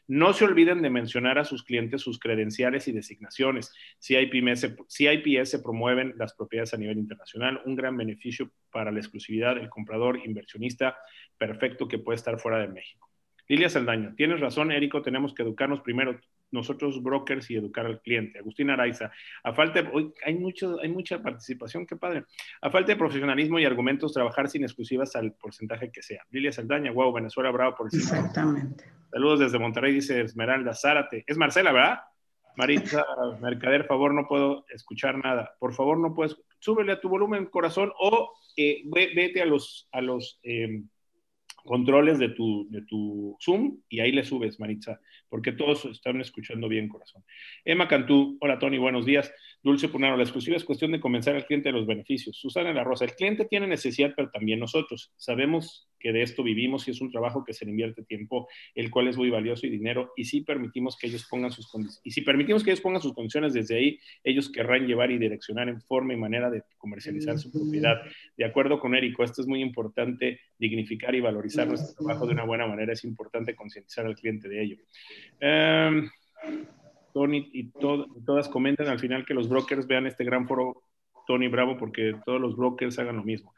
S2: no se olviden de mencionar a sus clientes sus credenciales y designaciones. Si IPS promueven las propiedades a nivel internacional, un gran beneficio para la exclusividad, el comprador, inversionista perfecto que puede estar fuera de México. Lilia Saldaña, tienes razón, Érico, tenemos que educarnos primero nosotros brokers y educar al cliente. Agustín Araiza, a falta, hoy hay, mucho, hay mucha participación, qué padre. A falta de profesionalismo y argumentos, trabajar sin exclusivas al porcentaje que sea. Lilia Saldaña, wow, Venezuela, bravo por
S3: el Exactamente.
S2: Saludos desde Monterrey, dice Esmeralda Zárate. Es Marcela, ¿verdad? Maritza Mercader, favor, no puedo escuchar nada. Por favor, no puedes. Súbele a tu volumen, corazón, o eh, vete a los, a los em, controles de tu, de tu Zoom y ahí le subes, Maritza, porque todos están escuchando bien, corazón. Emma Cantú, hola Tony, buenos días. Dulce Punaro, la exclusiva es cuestión de convencer al cliente de los beneficios. Susana La Rosa, el cliente tiene necesidad, pero también nosotros. Sabemos que de esto vivimos y es un trabajo que se le invierte tiempo, el cual es muy valioso y dinero, y si permitimos que ellos pongan sus condiciones, y si permitimos que ellos pongan sus condiciones desde ahí, ellos querrán llevar y direccionar en forma y manera de comercializar su propiedad. De acuerdo con Érico, esto es muy importante, dignificar y valorizar nuestro trabajo de una buena manera, es importante concientizar al cliente de ello. Em, Tony y, todas comentan al final que los brokers vean este gran foro Tony Bravo porque todos los brokers hagan lo mismo.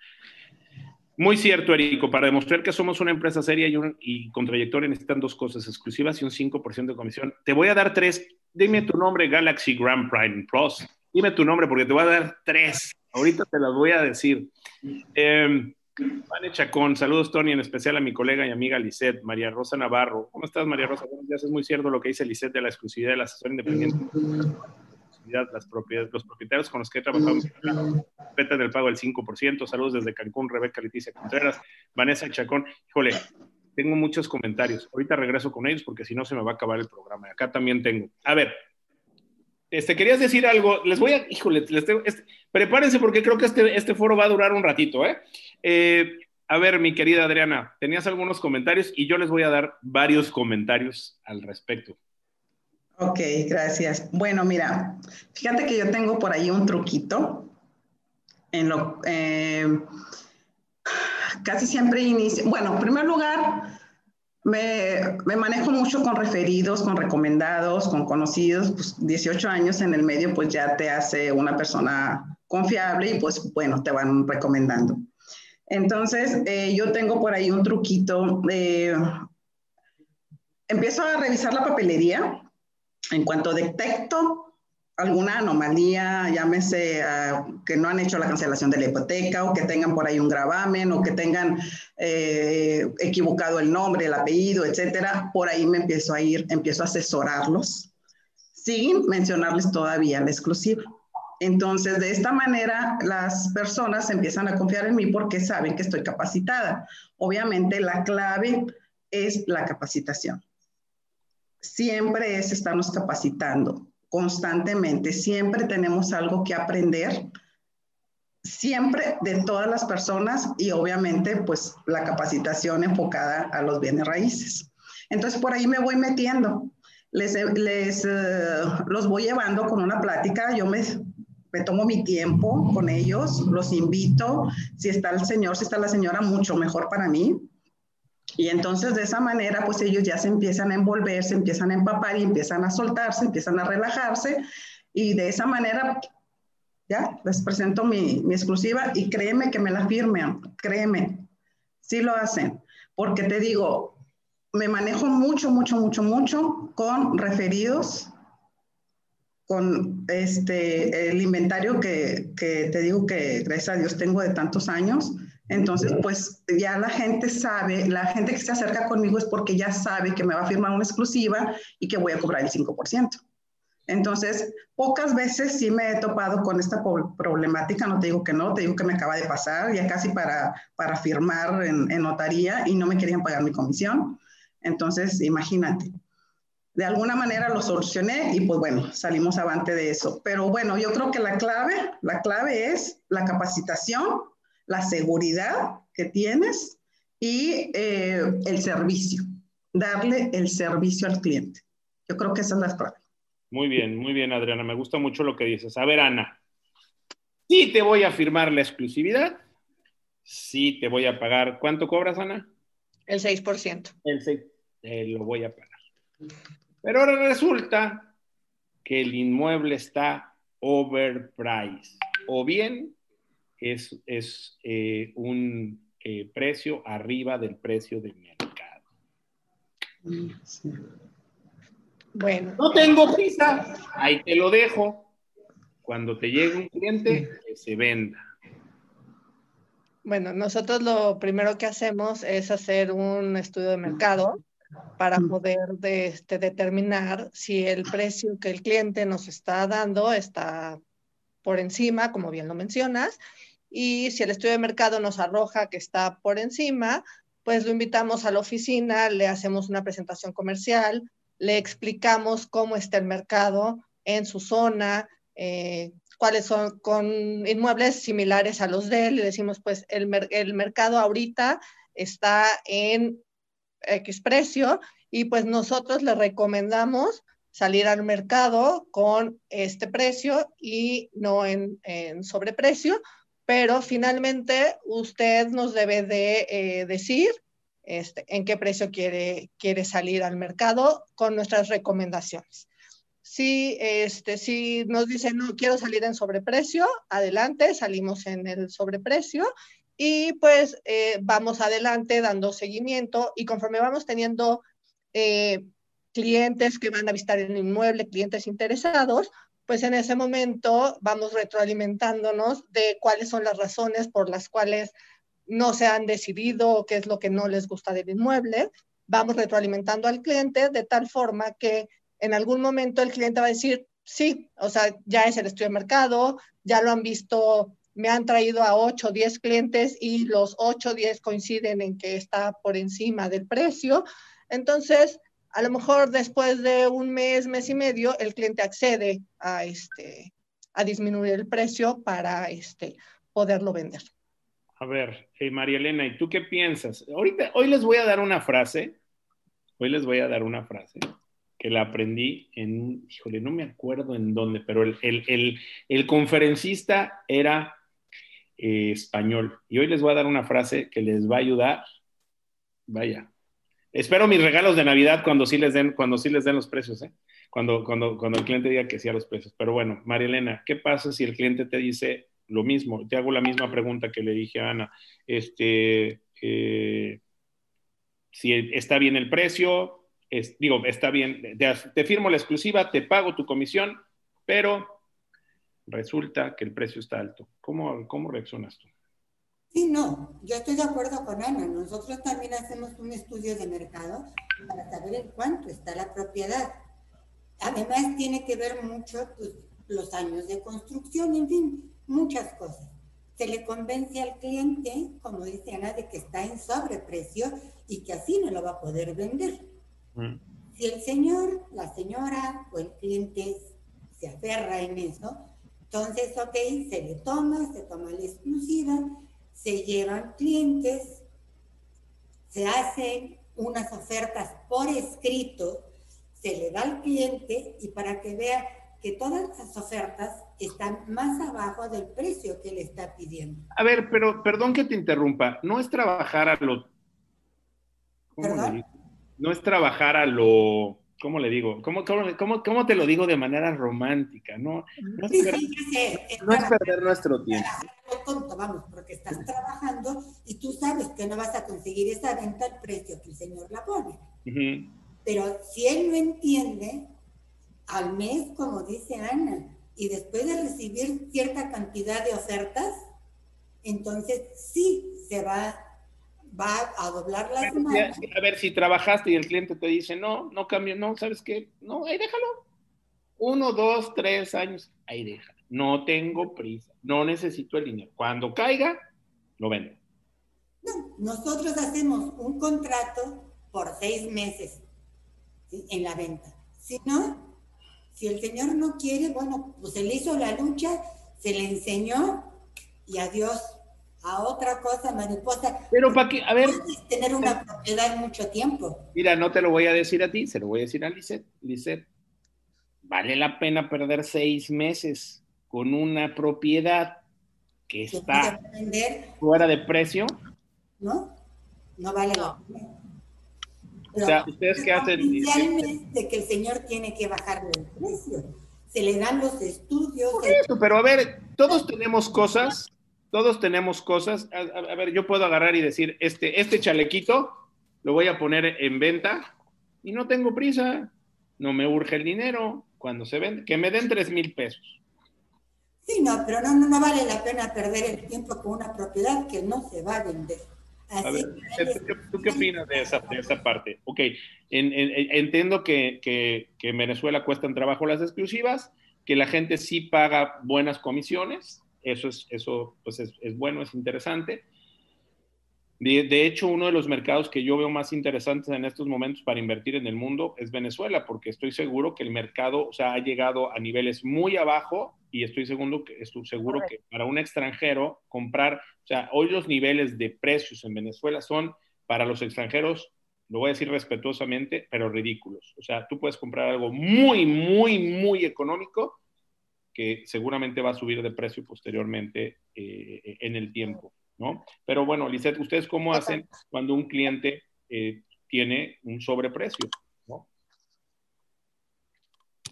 S2: Muy cierto, Erico. Para demostrar que somos una empresa seria y, y, con trayectoria necesitan dos cosas exclusivas y un 5% de comisión. Te voy a dar tres. Dime tu nombre, Galaxy Grand Prime Plus. Dime tu nombre porque te voy a dar tres. Ahorita te las voy a decir. Eh, Vane Chacón, saludos Tony, en especial a mi colega y amiga Lisette, María Rosa Navarro. ¿Cómo estás, María Rosa? Buenos días. Es muy cierto lo que dice Lisette de la exclusividad del asesor independiente. Las propiedades, los propietarios con los que he trabajado respetan del pago del 5%. Saludos desde Cancún, Rebeca Leticia Contreras, Vanessa Chacón. Híjole, tengo muchos comentarios. Ahorita regreso con ellos porque si no se me va a acabar el programa. Acá también tengo. A ver, este, querías decir algo, les voy a, híjole, les tengo, este, prepárense porque creo que este, este foro va a durar un ratito, ¿eh? ¿Eh? A ver, mi querida Adriana, tenías algunos comentarios y yo les voy a dar varios comentarios al respecto.
S3: Ok, gracias. Bueno, mira, fíjate que yo tengo por ahí un truquito. En lo, eh, casi siempre inicio, bueno, en primer lugar, me, manejo mucho con referidos, con recomendados, con conocidos, pues 18 años en el medio pues ya te hace una persona confiable y pues bueno, te van recomendando. Entonces, eh, yo tengo por ahí un truquito. empiezo a revisar la papelería. En cuanto detecto alguna anomalía, llámese ah, que no han hecho la cancelación de la hipoteca o que tengan por ahí un gravamen o que tengan eh, equivocado el nombre, el apellido, etcétera, por ahí me empiezo a ir, empiezo a asesorarlos sin mencionarles todavía la exclusiva. Entonces, de esta manera, las personas empiezan a confiar en mí porque saben que estoy capacitada. Obviamente, la clave es la capacitación. Siempre es estarnos capacitando constantemente. Siempre tenemos algo que aprender, siempre de todas las personas y obviamente pues la capacitación enfocada a los bienes raíces. Entonces por ahí me voy metiendo, les, les eh, los voy llevando con una plática, yo me, me tomo mi tiempo con ellos, los invito, si está el señor, si está la señora, mucho mejor para mí, y entonces de esa manera, pues ellos ya se empiezan a envolver, se empiezan a empapar y empiezan a soltarse, empiezan a relajarse. Y de esa manera ¿ya? Les presento mi, mi exclusiva y créeme que me la firmen, créeme, sí lo hacen, porque te digo, me manejo mucho, mucho, mucho, mucho con referidos, con este, el inventario que, que te digo que gracias a Dios tengo de tantos años. Entonces, pues ya la gente sabe, la gente que se acerca conmigo es porque ya sabe que me va a firmar una exclusiva y que voy a cobrar el 5%. Entonces, pocas veces sí me he topado con esta problemática, no te digo que no, te digo que me acaba de pasar, ya casi para, para firmar en, en notaría y no me querían pagar mi comisión. Entonces, imagínate. De alguna manera lo solucioné y pues bueno, salimos avante de eso. Pero bueno, yo creo que la clave, la clave es la capacitación, la seguridad que tienes y eh, el servicio, darle el servicio al cliente. Yo creo que esa es la clave.
S2: Muy bien, muy bien, Adriana. Me gusta mucho lo que dices. A ver, Ana, sí te voy a firmar la exclusividad, sí te voy a pagar. ¿Cuánto cobras, Ana?
S5: El 6%.
S2: El 6%. Eh, lo voy a pagar. Pero ahora resulta que el inmueble está overpriced o bien es, es eh, un eh, precio arriba del precio del mercado.
S5: Bueno.
S2: No tengo prisa, ahí te lo dejo. Cuando te llegue un cliente, que se venda.
S5: Bueno, nosotros lo primero que hacemos es hacer un estudio de mercado para poder de, este, determinar si el precio que el cliente nos está dando está por encima, como bien lo mencionas, y si el estudio de mercado nos arroja que está por encima, pues lo invitamos a la oficina, le hacemos una presentación comercial, le explicamos cómo está el mercado en su zona, eh, cuáles son con inmuebles similares a los de él, le decimos pues el, el mercado ahorita está en X precio y pues nosotros le recomendamos salir al mercado con este precio y no en, sobreprecio, pero finalmente usted nos debe de eh, decir este, en qué precio quiere, quiere salir al mercado con nuestras recomendaciones. Si, este, si nos dice no quiero salir en sobreprecio, adelante, salimos en el sobreprecio y pues eh, vamos adelante dando seguimiento y conforme vamos teniendo eh, clientes que van a visitar el inmueble, clientes interesados, pues en ese momento vamos retroalimentándonos de cuáles son las razones por las cuales no se han decidido o qué es lo que no les gusta del inmueble. Vamos retroalimentando al cliente de tal forma que en algún momento el cliente va a decir, sí, o sea, ya es el estudio de mercado, ya lo han visto me han traído a 8 o 10 clientes y los 8 o 10 coinciden en que está por encima del precio. Entonces, a lo mejor después de un mes, mes y medio, el cliente accede a, este, a disminuir el precio para este, poderlo vender.
S2: A ver, eh, María Elena, ¿y tú qué piensas? Ahorita, hoy les voy a dar una frase, hoy les voy a dar una frase que la aprendí en, híjole, no me acuerdo en dónde, pero el, el, el conferencista era español. Y hoy les voy a dar una frase que les va a ayudar. Vaya. Espero mis regalos de Navidad cuando sí les den, cuando sí les den los precios, ¿eh? Cuando, cuando, cuando el cliente diga que sí a los precios. Pero bueno, María Elena, ¿qué pasa si el cliente te dice lo mismo? Te hago la misma pregunta que le dije a Ana. Este, eh, si está bien el precio, digo, está bien, te firmo la exclusiva, te pago tu comisión, pero resulta que el precio está alto. ¿Cómo, cómo reaccionas tú?
S4: Sí, no, yo estoy de acuerdo con Ana. Nosotros también hacemos un estudio de mercado para saber en cuánto está la propiedad. Además, tiene que ver mucho pues, los años de construcción, en fin, muchas cosas. Se le convence al cliente, como dice Ana, de que está en sobreprecio y que así no lo va a poder vender. Mm. Si el señor, la señora o el cliente se aferra en eso, entonces, ok, se le toma, se toma la exclusiva, se llevan clientes, se hacen unas ofertas por escrito, se le da al cliente y para que vea que todas las ofertas están más abajo del precio que le está pidiendo.
S2: A ver, pero perdón que te interrumpa, no es trabajar a lo... ¿Perdón? No es trabajar a lo ¿cómo le digo? ¿Cómo, cómo, cómo, te lo digo de manera romántica? No, no es, perder, nuestro tiempo.
S4: Tonto, vamos, porque estás trabajando y tú sabes que no vas a conseguir esa venta al precio que el señor la pone. Pero si él no entiende, al mes, como dice Ana, y después de recibir cierta cantidad de ofertas, entonces sí se va va a doblar las manos.
S2: A ver, si trabajaste y el cliente te dice, no, no cambio, no, ¿sabes qué? No, ahí déjalo. Uno, dos, tres años, ahí déjalo. No tengo prisa, no necesito el dinero. Cuando caiga, lo vendo.
S4: No, nosotros hacemos un contrato por seis meses en la venta. Si no, si el señor no quiere, bueno, pues se le hizo la lucha, se le enseñó y adiós a otra cosa, mariposa.
S2: Pero para qué, a ver.
S4: tener una propiedad mucho tiempo.
S2: Mira, no te lo voy a decir a ti, se lo voy a decir a Lisette. Lisette, vale la pena perder seis meses con una propiedad que está fuera de precio.
S4: ¿No? No vale la pena.
S2: o sea, ustedes qué hacen.
S4: de que el señor tiene que bajarle el precio. Se le dan los estudios.
S2: pero a ver, todos tenemos cosas todos tenemos cosas. A, ver, yo puedo agarrar y decir, este, este chalequito lo voy a poner en venta y no tengo prisa, no me urge el dinero. Cuando se vende, que me den tres mil pesos.
S4: Sí, no, pero no, no, vale la pena perder el tiempo con una propiedad que no se va a vender.
S2: a ver, ¿tú, qué, opinas de esa, de esa parte? Ok, entiendo que, que, que en Venezuela cuestan trabajo las exclusivas, que la gente sí paga buenas comisiones, eso es, eso, pues es, bueno, es interesante. De, hecho, uno de los mercados que yo veo más interesantes en estos momentos para invertir en el mundo es Venezuela, porque estoy seguro que el mercado o sea, ha llegado a niveles muy abajo y estoy seguro, que, estoy seguro que para un extranjero comprar, o sea, hoy los niveles de precios en Venezuela son para los extranjeros, lo voy a decir respetuosamente, pero ridículos. O sea, tú puedes comprar algo muy, muy, muy económico que seguramente va a subir de precio posteriormente eh, en el tiempo, ¿no? Pero bueno, Lisette, ¿ustedes cómo hacen cuando un cliente eh, tiene un sobreprecio? ¿no?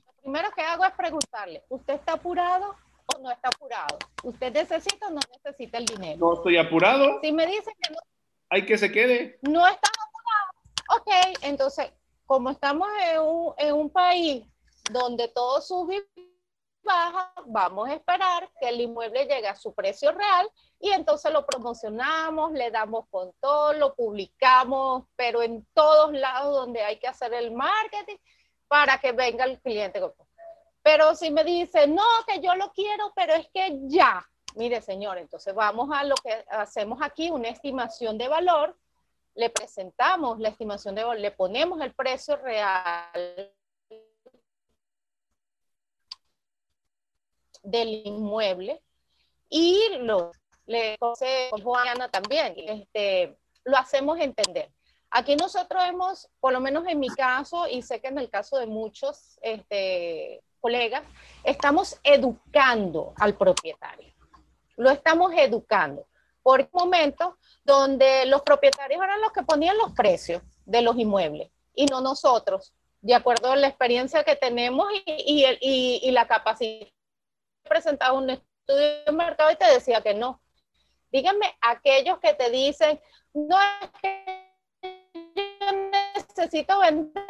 S6: Lo primero que hago es preguntarle, ¿usted está apurado o no está apurado? ¿Usted necesita o no necesita el dinero?
S2: No estoy apurado.
S6: Si me dice que no.
S2: Hay que se quede.
S6: No está apurado. Ok, entonces, como estamos en un, en un país donde todo sube baja, vamos a esperar que el inmueble llegue a su precio real y entonces lo promocionamos, le damos con todo, lo publicamos, pero en todos lados donde hay que hacer el marketing para que venga el cliente. Pero si me dice, no, que yo lo quiero, pero es que ya, mire señor, entonces vamos a lo que hacemos aquí, una estimación de valor, le presentamos la estimación de valor, le ponemos el precio real del inmueble y lo le Juana también, este, lo hacemos entender. Aquí nosotros hemos, por lo menos en mi caso, y sé que en el caso de muchos este, colegas, estamos educando al propietario. Lo estamos educando. Por momentos donde los propietarios eran los que ponían los precios de los inmuebles y no nosotros, de acuerdo a la experiencia que tenemos y, y la capacidad presentado un estudio de mercado y te decía que no. Díganme aquellos que te dicen, no es que yo necesito vender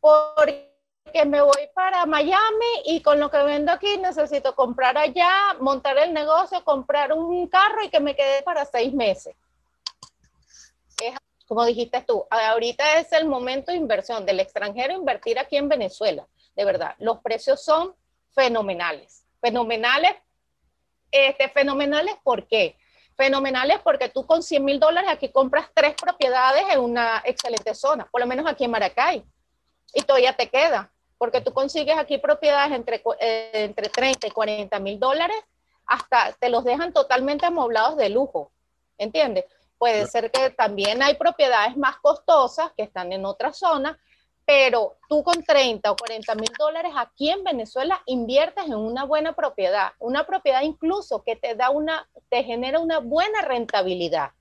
S6: porque me voy para Miami y con lo que vendo aquí necesito comprar allá, montar el negocio, comprar un carro y que me quede para seis meses. como dijiste tú, ahorita es el momento de inversión del extranjero invertir aquí en Venezuela. De verdad, los precios son fenomenales. Fenomenales, este, fenomenales, ¿por qué? Fenomenales porque tú con 100 mil dólares aquí compras tres propiedades en una excelente zona, por lo menos aquí en Maracay, y todavía te queda, porque tú consigues aquí propiedades entre, eh, entre 30 y 40 mil dólares, hasta te los dejan totalmente amoblados de lujo, ¿entiendes? Puede ser que también hay propiedades más costosas que están en otra zona, pero tú con 30 o 40 mil dólares aquí en Venezuela inviertes en una buena propiedad, una propiedad incluso que te da una, te genera una buena rentabilidad.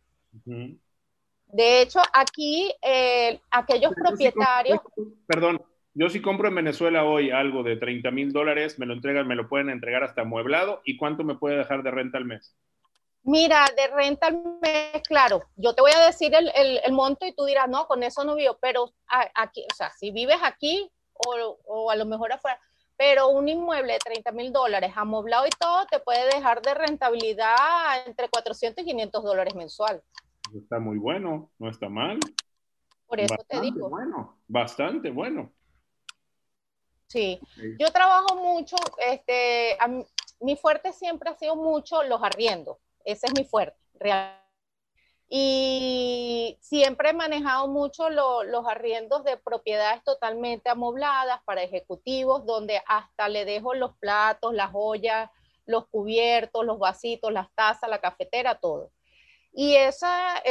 S6: De hecho, aquí eh, aquellos propietarios...
S2: perdón, yo si compro en Venezuela hoy algo de 30 mil dólares, me lo entregan, me lo pueden entregar hasta amueblado. ¿Y cuánto me puede dejar de renta al mes?
S6: Mira, de renta al mes, claro, yo te voy a decir el, el, monto y tú dirás, no, con eso no vivo, pero aquí, o sea, si vives aquí o, o a lo mejor afuera, pero un inmueble de 30 mil dólares, amoblado y todo, te puede dejar de rentabilidad entre 400 y 500 dólares mensual.
S2: Está muy bueno, no está mal.
S6: Por eso te digo.
S2: Bueno, bastante bueno.
S6: Sí, yo trabajo mucho, este, mi fuerte siempre ha sido mucho los arriendos, ese es mi fuerte, real. Y siempre he manejado mucho los arriendos de propiedades totalmente amobladas para ejecutivos, donde hasta le dejo los platos, las ollas, los cubiertos, los vasitos, las tazas, la cafetera, todo. Y esa,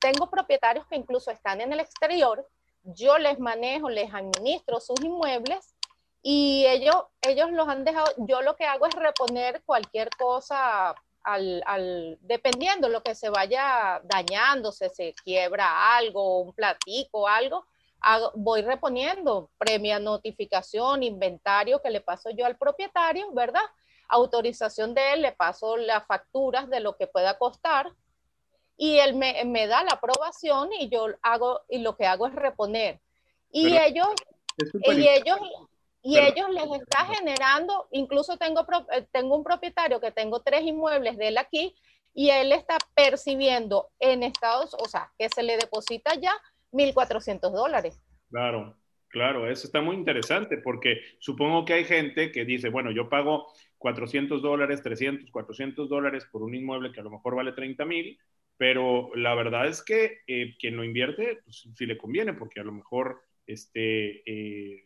S6: tengo propietarios que incluso están en el exterior, yo les manejo, les administro sus inmuebles y ellos, ellos los han dejado, yo lo que hago es reponer cualquier cosa al, al, dependiendo lo que se vaya dañando, se, se quiebra algo, un platico, algo, voy reponiendo premia notificación, inventario que le paso yo al propietario, ¿verdad? Autorización de él, le paso las facturas de lo que pueda costar y él me, me da la aprobación y yo hago, y lo que hago es reponer. Y ellos, y ellos, y ellos les está generando, incluso tengo, eh, tengo un propietario que tengo tres inmuebles de él aquí y él está percibiendo en Estados, o sea, que se le deposita ya 1.400 dólares.
S2: Claro, claro, eso está muy interesante porque supongo que hay gente que dice, bueno, yo pago 400 dólares, 300, 400 dólares por un inmueble que a lo mejor vale 30 mil, pero la verdad es que eh, quien lo invierte, pues sí le conviene porque a lo mejor este... Eh,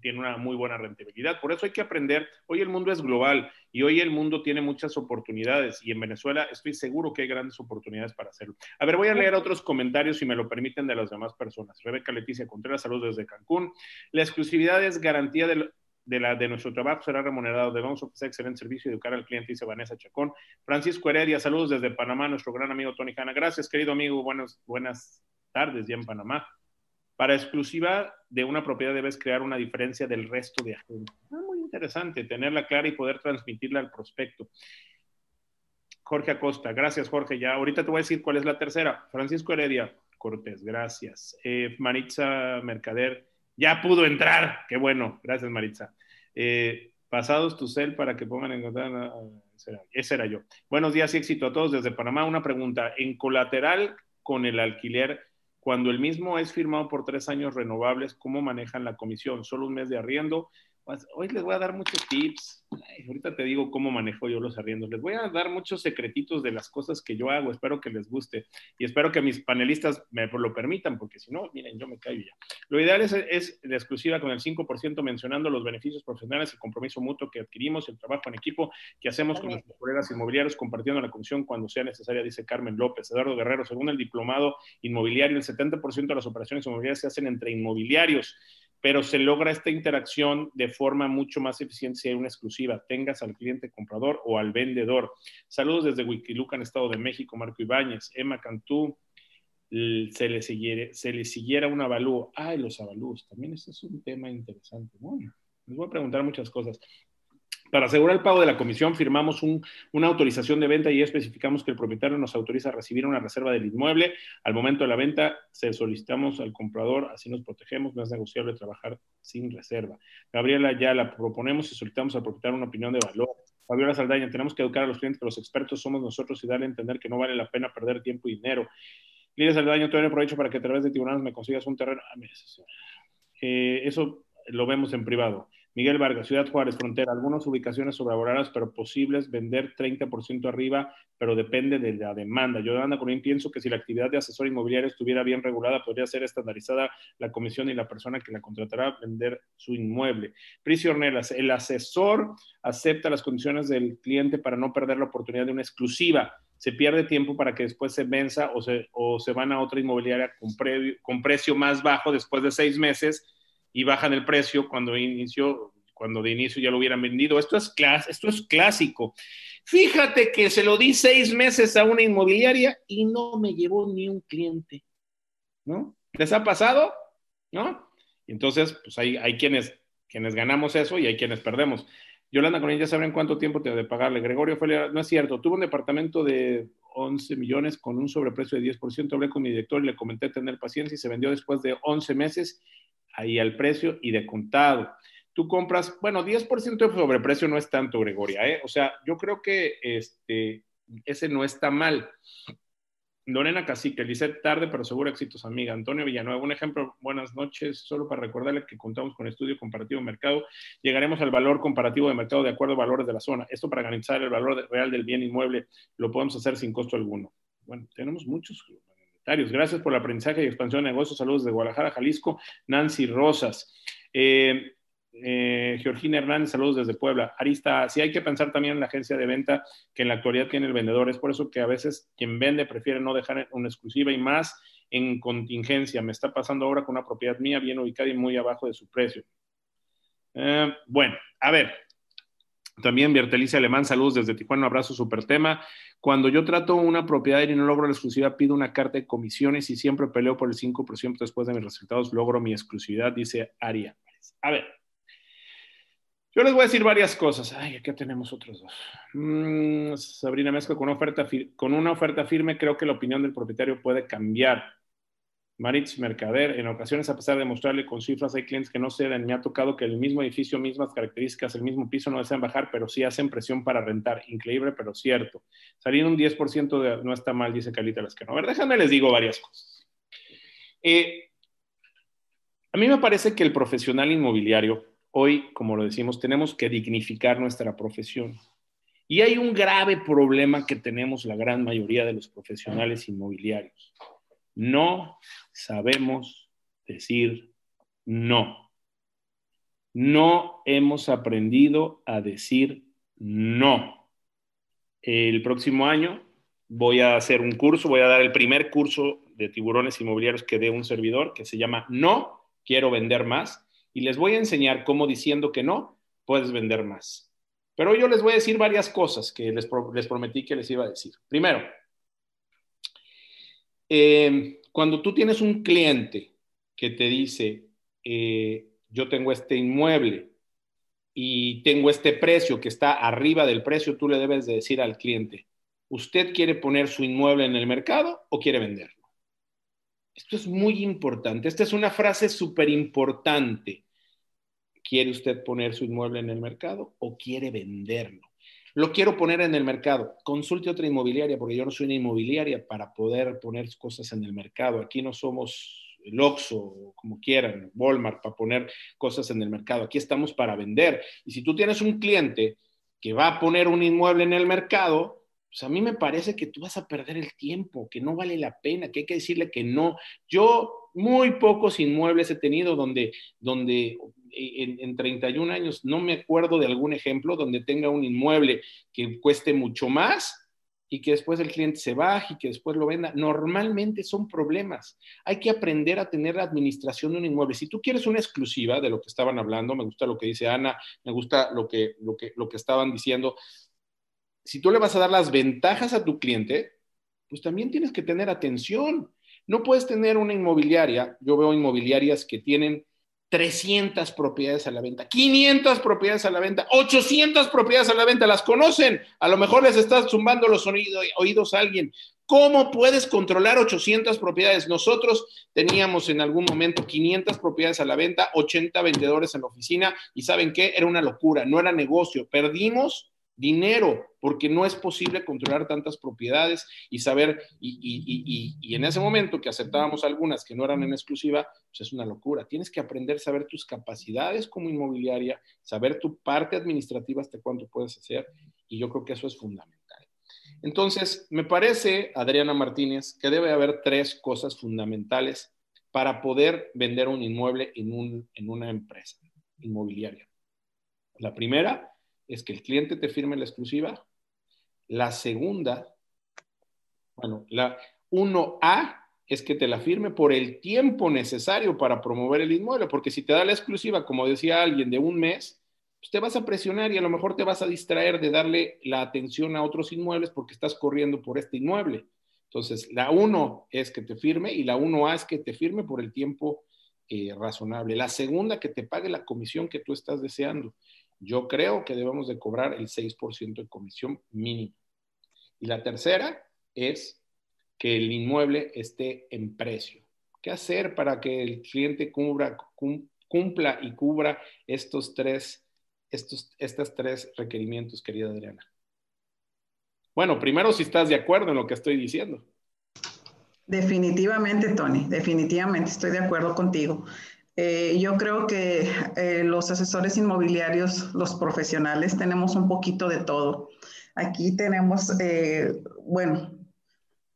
S2: tiene una muy buena rentabilidad. Por eso hay que aprender. Hoy el mundo es global y hoy el mundo tiene muchas oportunidades y en Venezuela estoy seguro que hay grandes oportunidades para hacerlo. A ver, voy a leer otros comentarios, si me lo permiten, de las demás personas. Rebeca Leticia Contreras, saludos desde Cancún. La exclusividad es garantía de, la, de nuestro trabajo, será remunerado. Debemos ofrecer excelente servicio y educar al cliente, dice Vanessa Chacón. Francisco Heredia, saludos desde Panamá, nuestro gran amigo Tony Hanna. Gracias, querido amigo. Buenas, buenas tardes ya en Panamá. Para exclusiva de una propiedad debes crear una diferencia del resto de agentes. Ah, muy interesante, tenerla clara y poder transmitirla al prospecto. Jorge Acosta, gracias Jorge. Ya ahorita te voy a decir cuál es la tercera. Francisco Heredia Cortés, gracias. Eh, Maritza Mercader, ya pudo entrar. Qué bueno, gracias Maritza. Eh, pasados tu cel para que pongan en contacto. Ah, ese era yo. Buenos días y éxito a todos desde Panamá. Una pregunta. En colateral con el alquiler, cuando el mismo es firmado por tres años renovables, ¿cómo manejan la comisión? ¿Solo un mes de arriendo? Pues, hoy les voy a dar muchos tips. ahorita te digo cómo manejo yo los arriendos. Les voy a dar muchos secretitos de las cosas que yo hago. Espero que les guste y espero que mis panelistas me lo permitan, porque si no, miren, yo me caigo ya. Lo ideal es, es la exclusiva con el 5% mencionando los beneficios profesionales, el compromiso mutuo que adquirimos, el trabajo en equipo que hacemos con nuestros colegas inmobiliarios, compartiendo la comisión cuando sea necesaria, dice Carmen López. Eduardo Guerrero, según el diplomado inmobiliario, el 70% de las operaciones inmobiliarias se hacen entre inmobiliarios pero se logra esta interacción de forma mucho más eficiente si hay una exclusiva, tengas al cliente comprador o al vendedor. Saludos desde Wikilucan, Estado de México, Marco Ibáñez, Emma Cantú, se le siguiera, un avalúo. Ay, los avalúos, también ese es un tema interesante. Bueno, les voy a preguntar muchas cosas. Para asegurar el pago de la comisión, firmamos una autorización de venta y especificamos que el propietario nos autoriza a recibir una reserva del inmueble. Al momento de la venta, se solicitamos al comprador, así nos protegemos, no es negociable trabajar sin reserva. Gabriela, ya la proponemos y solicitamos al propietario una opinión de valor. Fabiola Saldaña, tenemos que educar a los clientes que los expertos somos nosotros y darle a entender que no vale la pena perder tiempo y dinero. Lidia Saldaña, todavía aprovecho para que a través de tribunales me consigas un terreno. Ah, eh, eso lo vemos en privado. Miguel Vargas, Ciudad Juárez, Frontera, algunas ubicaciones sobrevaloradas, pero posibles vender 30% arriba, pero depende de la demanda. Yo, Ana Corín, pienso que si la actividad de asesor inmobiliario estuviera bien regulada, podría ser estandarizada la comisión y la persona que la contratará vender su inmueble. Priscio Ornelas, el asesor acepta las condiciones del cliente para no perder la oportunidad de una exclusiva. Se pierde tiempo para que después se venza o se, o se van a otra inmobiliaria con precio más bajo después de seis meses y bajan el precio cuando inició, cuando de inicio ya lo hubieran vendido. Esto es, esto es clásico. Fíjate que se lo di seis meses a una inmobiliaria y no me llevó ni un cliente, ¿no? ¿Les ha pasado? ¿No? Entonces, pues hay, hay quienes, quienes ganamos eso y hay quienes perdemos. Yolanda con ella saben cuánto tiempo te de pagarle. Gregorio fue, no es cierto, tuvo un departamento de 11 millones con un sobreprecio de 10%. Hablé con mi director y le comenté tener paciencia y se vendió después de 11 meses ahí al precio y de contado. Tú compras, bueno, 10% de sobreprecio no es tanto, Gregoria, ¿eh? O sea, yo creo que este, ese no está mal. Lorena Cacique, dice tarde pero seguro éxitos, amiga. Antonio Villanueva, un ejemplo, buenas noches, solo para recordarle que contamos con estudio comparativo de mercado, llegaremos al valor comparativo de mercado de acuerdo a valores de la zona. Esto para garantizar el valor real del bien inmueble, lo podemos hacer sin costo alguno. Bueno, tenemos muchos Gracias por el aprendizaje y expansión de negocios. Saludos de Guadalajara, Jalisco. Nancy Rosas. Eh, eh, Georgina Hernández, saludos desde Puebla. Arista, sí hay que pensar también en la agencia de venta que en la actualidad tiene el vendedor. Es por eso que a veces quien vende prefiere no dejar una exclusiva y más en contingencia. Me está pasando ahora con una propiedad mía bien ubicada y muy abajo de su precio. Eh, bueno, a ver. También Bertelicia Alemán, saludos desde Tijuana, un abrazo, super tema. Cuando yo trato una propiedad y no logro la exclusividad, pido una carta de comisiones y siempre peleo por el 5% después de mis resultados, logro mi exclusividad, dice Aria. A ver, yo les voy a decir varias cosas. Ay, aquí tenemos otros dos. Mm, Sabrina Mezco, con una oferta firme, creo que la opinión del propietario puede cambiar. Maritz Mercader, en ocasiones, a pesar de mostrarle con cifras, hay clientes que no ceden. Me ha tocado que el mismo edificio, mismas características, el mismo piso no desean bajar, pero sí hacen presión para rentar. Increíble, pero cierto. Salir un 10% de, no está mal, dice Calita Lascano. A ver, déjame les digo varias cosas. Eh, a mí me parece que el profesional inmobiliario hoy, como lo decimos, tenemos que dignificar nuestra profesión. Y hay un grave problema que tenemos la gran mayoría de los profesionales inmobiliarios. No sabemos decir no. No hemos aprendido a decir no. El próximo año voy a hacer un curso, voy a dar el primer curso de tiburones inmobiliarios que dé un servidor que se llama No, quiero vender más y les voy a enseñar cómo diciendo que no, puedes vender más. Pero yo les voy a decir varias cosas que les, prometí que les iba a decir. Primero, eh, cuando tú tienes un cliente que te dice, eh, yo tengo este inmueble y tengo este precio que está arriba del precio, tú le debes de decir al cliente, ¿usted quiere poner su inmueble en el mercado o quiere venderlo? Esto es muy importante. Esta es una frase súper importante. ¿Quiere usted poner su inmueble en el mercado o quiere venderlo? Lo quiero poner en el mercado. Consulte otra inmobiliaria porque yo no soy una inmobiliaria para poder poner cosas en el mercado. Aquí no somos el Oxxo, como quieran, Walmart, para poner cosas en el mercado. Aquí estamos para vender. Y si tú tienes un cliente que va a poner un inmueble en el mercado, pues a mí me parece que tú vas a perder el tiempo, que no vale la pena, que hay que decirle que no. Yo muy pocos inmuebles he tenido donde, donde en, en 31 años no me acuerdo de algún ejemplo donde tenga un inmueble que cueste mucho más y que después el cliente se baje y que después lo venda. Normalmente son problemas. Hay que aprender a tener la administración de un inmueble. Si tú quieres una exclusiva de lo que estaban hablando, me gusta lo que dice Ana, me gusta lo que, lo que, lo que estaban diciendo, si tú le vas a dar las ventajas a tu cliente, pues también tienes que tener atención. No puedes tener una inmobiliaria, yo veo inmobiliarias que tienen 300 propiedades a la venta, 500 propiedades a la venta, 800 propiedades a la venta, las conocen. A lo mejor les estás zumbando los oídos a alguien. ¿Cómo puedes controlar 800 propiedades? Nosotros teníamos en algún momento 500 propiedades a la venta, 80 vendedores en la oficina y ¿saben qué? Era una locura, no era negocio. Perdimos dinero, porque no es posible controlar tantas propiedades y saber, y, en ese momento que aceptábamos algunas que no eran en exclusiva, pues es una locura. Tienes que aprender a saber tus capacidades como inmobiliaria, saber tu parte administrativa hasta cuánto puedes hacer, y yo creo que eso es fundamental. Entonces, me parece, Adriana Martínez, que debe haber tres cosas fundamentales para poder vender un inmueble en, un, en una empresa inmobiliaria. La primera es que el cliente te firme la exclusiva. La segunda, bueno, la 1A es que te la firme por el tiempo necesario para promover el inmueble, porque si te da la exclusiva, como decía alguien, de un mes, pues te vas a presionar y a lo mejor te vas a distraer de darle la atención a otros inmuebles porque estás corriendo por este inmueble. Entonces, la 1 es que te firme y la 1A es que te firme por el tiempo eh, razonable. La segunda, que te pague la comisión que tú estás deseando. Yo creo que debemos de cobrar el 6% de comisión mínima. Y la tercera es que el inmueble esté en precio. ¿Qué hacer para que el cliente cumpla y cubra estos tres, estos estos tres requerimientos, querida Adriana? Bueno, primero si estás de acuerdo en lo que estoy diciendo.
S3: Definitivamente, Tony, definitivamente estoy de acuerdo contigo. Eh, yo creo que eh, los asesores inmobiliarios, los profesionales, tenemos un poquito de todo. Aquí tenemos, eh, bueno,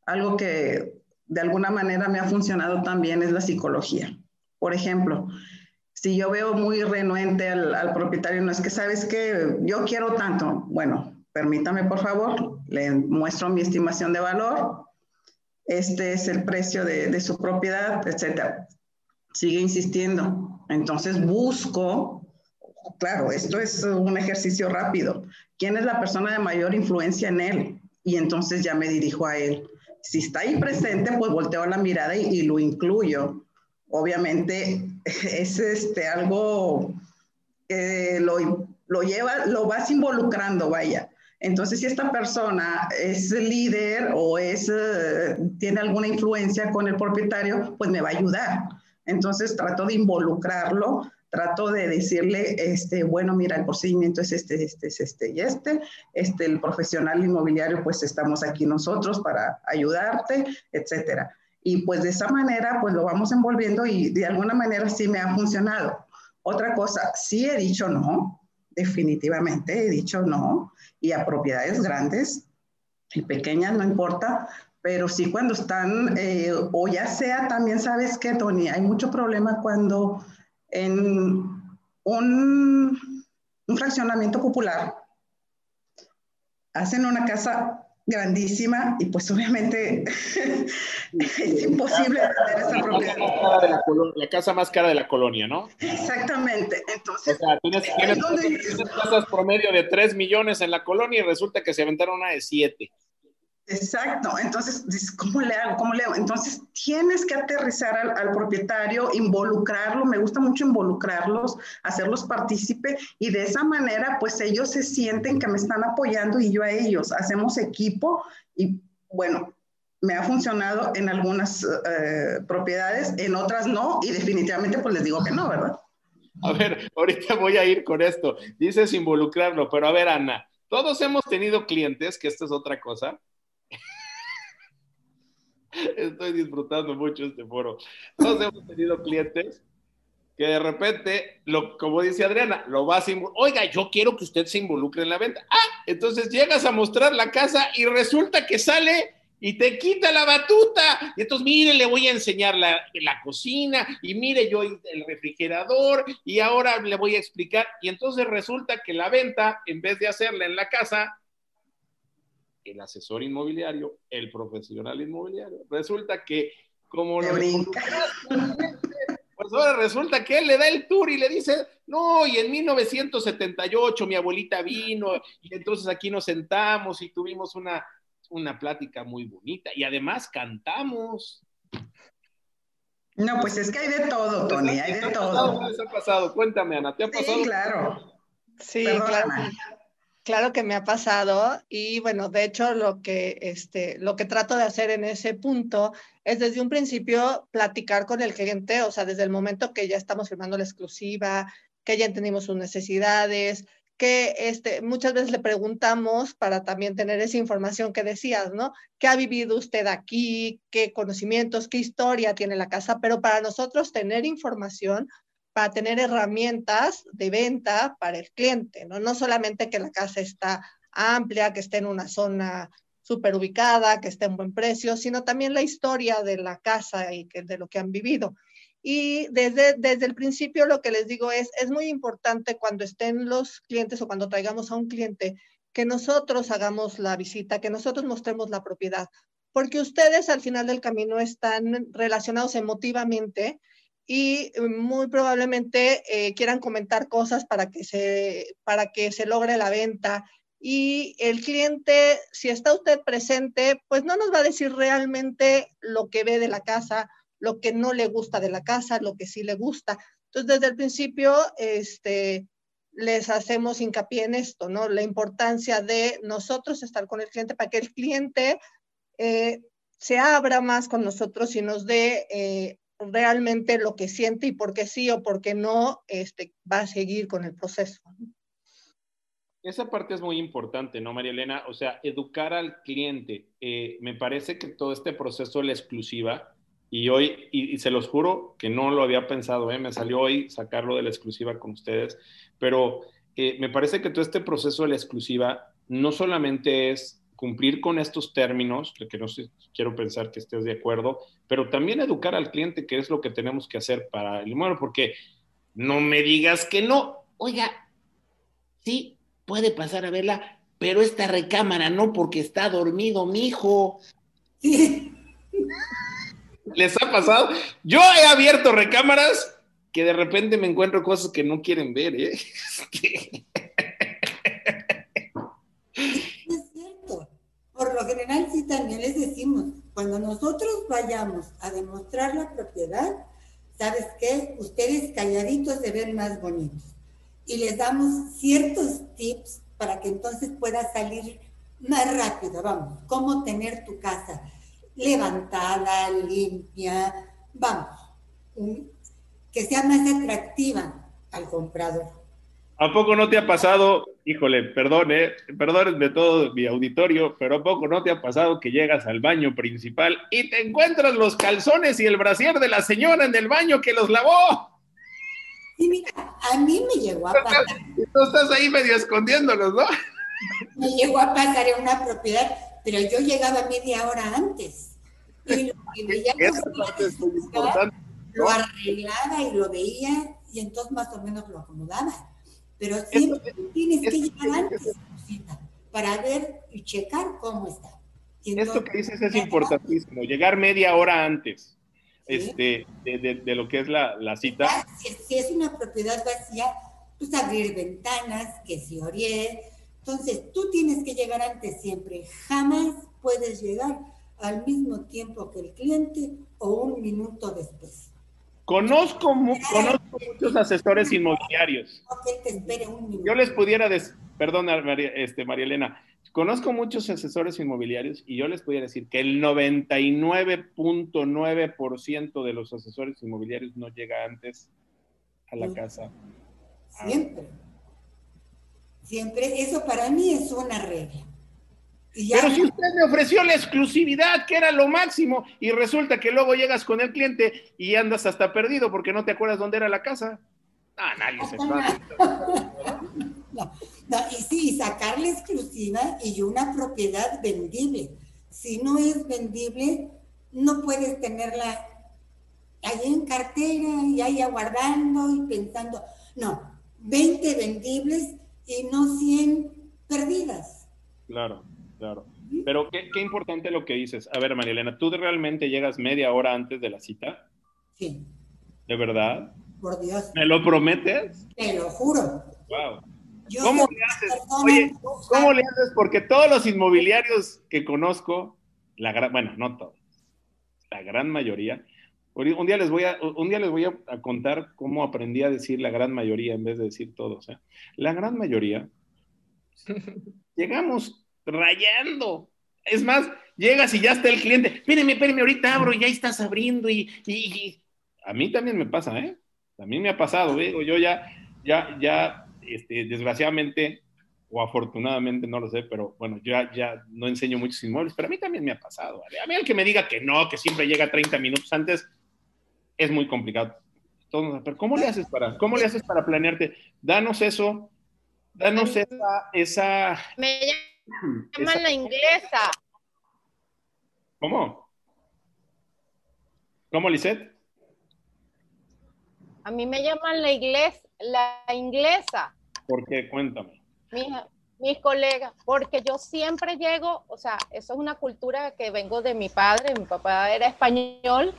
S3: algo que de alguna manera me ha funcionado también es la psicología. Por ejemplo, si yo veo muy renuente al, al propietario, no es que sabes que yo quiero tanto, bueno, permítame por favor, le muestro mi estimación de valor, este es el precio de, de su propiedad, etcétera. Sigue insistiendo. Entonces busco, claro, esto es un ejercicio rápido. ¿Quién es la persona de mayor influencia en él? Y entonces ya me dirijo a él. Si está ahí presente, pues volteo la mirada y, lo incluyo. Obviamente es este, algo que lo, lo lleva, lo vas involucrando, vaya. Entonces, si esta persona es líder o es, eh, tiene alguna influencia con el propietario, pues me va a ayudar. Entonces, trato de involucrarlo, trato de decirle, este, bueno, mira, el procedimiento es este, este, es este y este. Este, el profesional inmobiliario, pues estamos aquí nosotros para ayudarte, etcétera. Y pues de esa manera, pues lo vamos envolviendo y de alguna manera sí me ha funcionado. Otra cosa, sí he dicho no, definitivamente he dicho no, y a propiedades grandes y pequeñas, no importa, pero sí cuando están, eh, o ya sea también, ¿sabes qué, Tony? Hay mucho problema cuando en un, un fraccionamiento popular hacen una casa grandísima y pues obviamente es imposible tener esa propiedad.
S2: La, casa más cara de la colonia, ¿no?
S3: Exactamente. Entonces,
S2: o sea, tienes, tienes, casas promedio de 3 millones en la colonia y resulta que se aventaron una de 7.
S3: Exacto, entonces, ¿cómo le hago? ¿Cómo le hago? Entonces, tienes que aterrizar al, propietario, involucrarlo, me gusta mucho involucrarlos, hacerlos partícipe y de esa manera, pues ellos se sienten que me están apoyando y yo a ellos, hacemos equipo y bueno, me ha funcionado en algunas eh, propiedades, en otras no y definitivamente pues les digo que no, ¿verdad?
S2: A ver, ahorita voy a ir con esto, dices involucrarlo, pero a ver, Ana, todos hemos tenido clientes, que esto es otra cosa, Estoy disfrutando mucho este foro. Todos hemos tenido clientes que de repente, lo, como dice Adriana, lo vas a oiga, yo quiero que usted se involucre en la venta. Ah, entonces llegas a mostrar la casa y resulta que sale y te quita la batuta. Y entonces, mire, le voy a enseñar la, la cocina y mire yo el refrigerador y ahora le voy a explicar. Y entonces resulta que la venta, en vez de hacerla en la casa, el asesor inmobiliario, el profesional inmobiliario. Resulta que como lo pues ahora resulta que él le da el tour y le dice, no, y en 1978 mi abuelita vino y entonces aquí nos sentamos y tuvimos una, una plática muy bonita y además cantamos.
S3: No, pues es que hay de todo, Tony, hay de todo.
S2: ¿Qué ha pasado? Cuéntame, Ana, ¿te ha pasado?
S3: Sí, claro.
S5: Sí, claro. Claro que me ha pasado y bueno, de hecho lo que, este, lo que trato de hacer en ese punto es desde un principio platicar con el cliente, o sea, desde el momento que ya estamos firmando la exclusiva, que ya entendimos sus necesidades, que este, muchas veces le preguntamos para también tener esa información que decías, ¿no? ¿Qué ha vivido usted aquí? ¿Qué conocimientos? ¿Qué historia tiene la casa? Pero para nosotros tener información para tener herramientas de venta para el cliente, ¿no? No solamente que la casa está amplia, que esté en una zona súper ubicada, que esté en buen precio, sino también la historia de la casa y que, de lo que han vivido. Y desde, desde el principio lo que les digo es, es muy importante cuando estén los clientes o cuando traigamos a un cliente, que nosotros hagamos la visita, que nosotros mostremos la propiedad, porque ustedes al final del camino están relacionados emotivamente y muy probablemente eh, quieran comentar cosas para que, se, para que se logre la venta. Y el cliente, si está usted presente, pues no nos va a decir realmente lo que ve de la casa, lo que no le gusta de la casa, lo que sí le gusta. Entonces, desde el principio, este, les hacemos hincapié en esto, ¿no? La importancia de nosotros estar con el cliente para que el cliente eh, se abra más con nosotros y nos dé eh, realmente lo que siente y por qué sí o por qué no este, va a seguir con el proceso.
S2: Esa parte es muy importante, ¿no, María Elena? O sea, educar al cliente. Eh, me parece que todo este proceso de la exclusiva, y hoy, y, se los juro que no lo había pensado, ¿eh? me salió hoy sacarlo de la exclusiva con ustedes, pero eh, me parece que todo este proceso de la exclusiva no solamente es cumplir con estos términos, que no sé, quiero pensar que estés de acuerdo, pero también educar al cliente, que es lo que tenemos que hacer para el inmueble, porque no me digas que no.
S7: Oiga, sí, puede pasar a verla, pero esta recámara no, porque está dormido mi hijo.
S2: ¿Les ha pasado? Yo he abierto recámaras que de repente me encuentro cosas que no quieren ver, ¿eh?
S4: Por general, sí, también les decimos, cuando nosotros vayamos a demostrar la propiedad, ¿sabes qué? Ustedes calladitos se ven más bonitos. Y les damos ciertos tips para que entonces pueda salir más rápido, vamos, cómo tener tu casa levantada, limpia, vamos, que sea más atractiva al comprador.
S2: ¿A poco no te ha pasado, híjole, perdón, eh, perdónenme todo mi auditorio, pero ¿a poco no te ha pasado que llegas al baño principal y te encuentras los calzones y el brasier de la señora en el baño que los lavó?
S4: Sí, mira, a mí me llegó a pasar.
S2: Tú estás ahí medio escondiéndolos, ¿no?
S4: Me llegó a pasar en una propiedad, pero yo llegaba media hora antes. Y lo que veía lo arreglaba y lo veía y entonces más o menos lo acomodaba pero siempre tienes que llegar antes para ver y checar cómo está.
S2: Esto que dices es importantísimo, llegar media hora antes este, de, lo que es la, cita.
S4: Si, es una propiedad vacía, pues abrir ventanas, que se orie. Entonces, tú tienes que llegar antes siempre. Jamás puedes llegar al mismo tiempo que el cliente o un minuto después.
S2: Conozco, conozco muchos asesores inmobiliarios. Yo les pudiera, des, perdón, María, este, María Elena, conozco muchos asesores inmobiliarios y yo les pudiera decir que el 99.9% de los asesores inmobiliarios no llega antes a la casa.
S4: Siempre. Siempre. Eso para mí es una regla.
S2: Pero si usted me ofreció la exclusividad, que era lo máximo, y resulta que luego llegas con el cliente y andas hasta perdido porque no te acuerdas dónde era la casa. Ah, nadie se
S4: no, no, y sí, sacar la exclusiva y una propiedad vendible. Si no es vendible, no puedes tenerla ahí en cartera y ahí aguardando y pensando. No, 20 vendibles y no 100 perdidas.
S2: Claro. Claro. Pero qué, qué, importante lo que dices. A ver, María Elena, ¿tú realmente llegas media hora antes de la cita?
S4: Sí.
S2: ¿De verdad?
S4: Por Dios.
S2: ¿Me lo prometes?
S4: Te lo juro.
S2: Wow. ¿Cómo le haces? Oye, ¿cómo le haces? Porque todos los inmobiliarios que conozco, la gran, bueno, no todos, la gran mayoría, un día les voy a, un día les voy a, contar cómo aprendí a decir la gran mayoría en vez de decir todos. ¿eh? La gran mayoría, llegamos rayando. Es más, llegas y ya está el cliente. Espérenme, espérenme, ahorita abro y ya estás abriendo y, a mí también me pasa, ¿eh? A mí me ha pasado, digo, yo ya, ya, ya, este, desgraciadamente o afortunadamente, no lo sé, pero bueno, yo ya, ya no enseño muchos inmuebles, pero a mí también me ha pasado. A mí el que me diga que no, que siempre llega 30 minutos antes, es muy complicado. pero ¿cómo le haces para, cómo le haces para planearte? Danos eso, danos esa, esa...
S6: Me llaman la inglesa.
S2: ¿Cómo? ¿Cómo, Lisette?
S6: A mí me llaman la, iglesia, la inglesa.
S2: ¿Por qué? Cuéntame.
S6: mis colegas, porque yo siempre llego, o sea, eso es una cultura que vengo de mi padre, mi papá era español,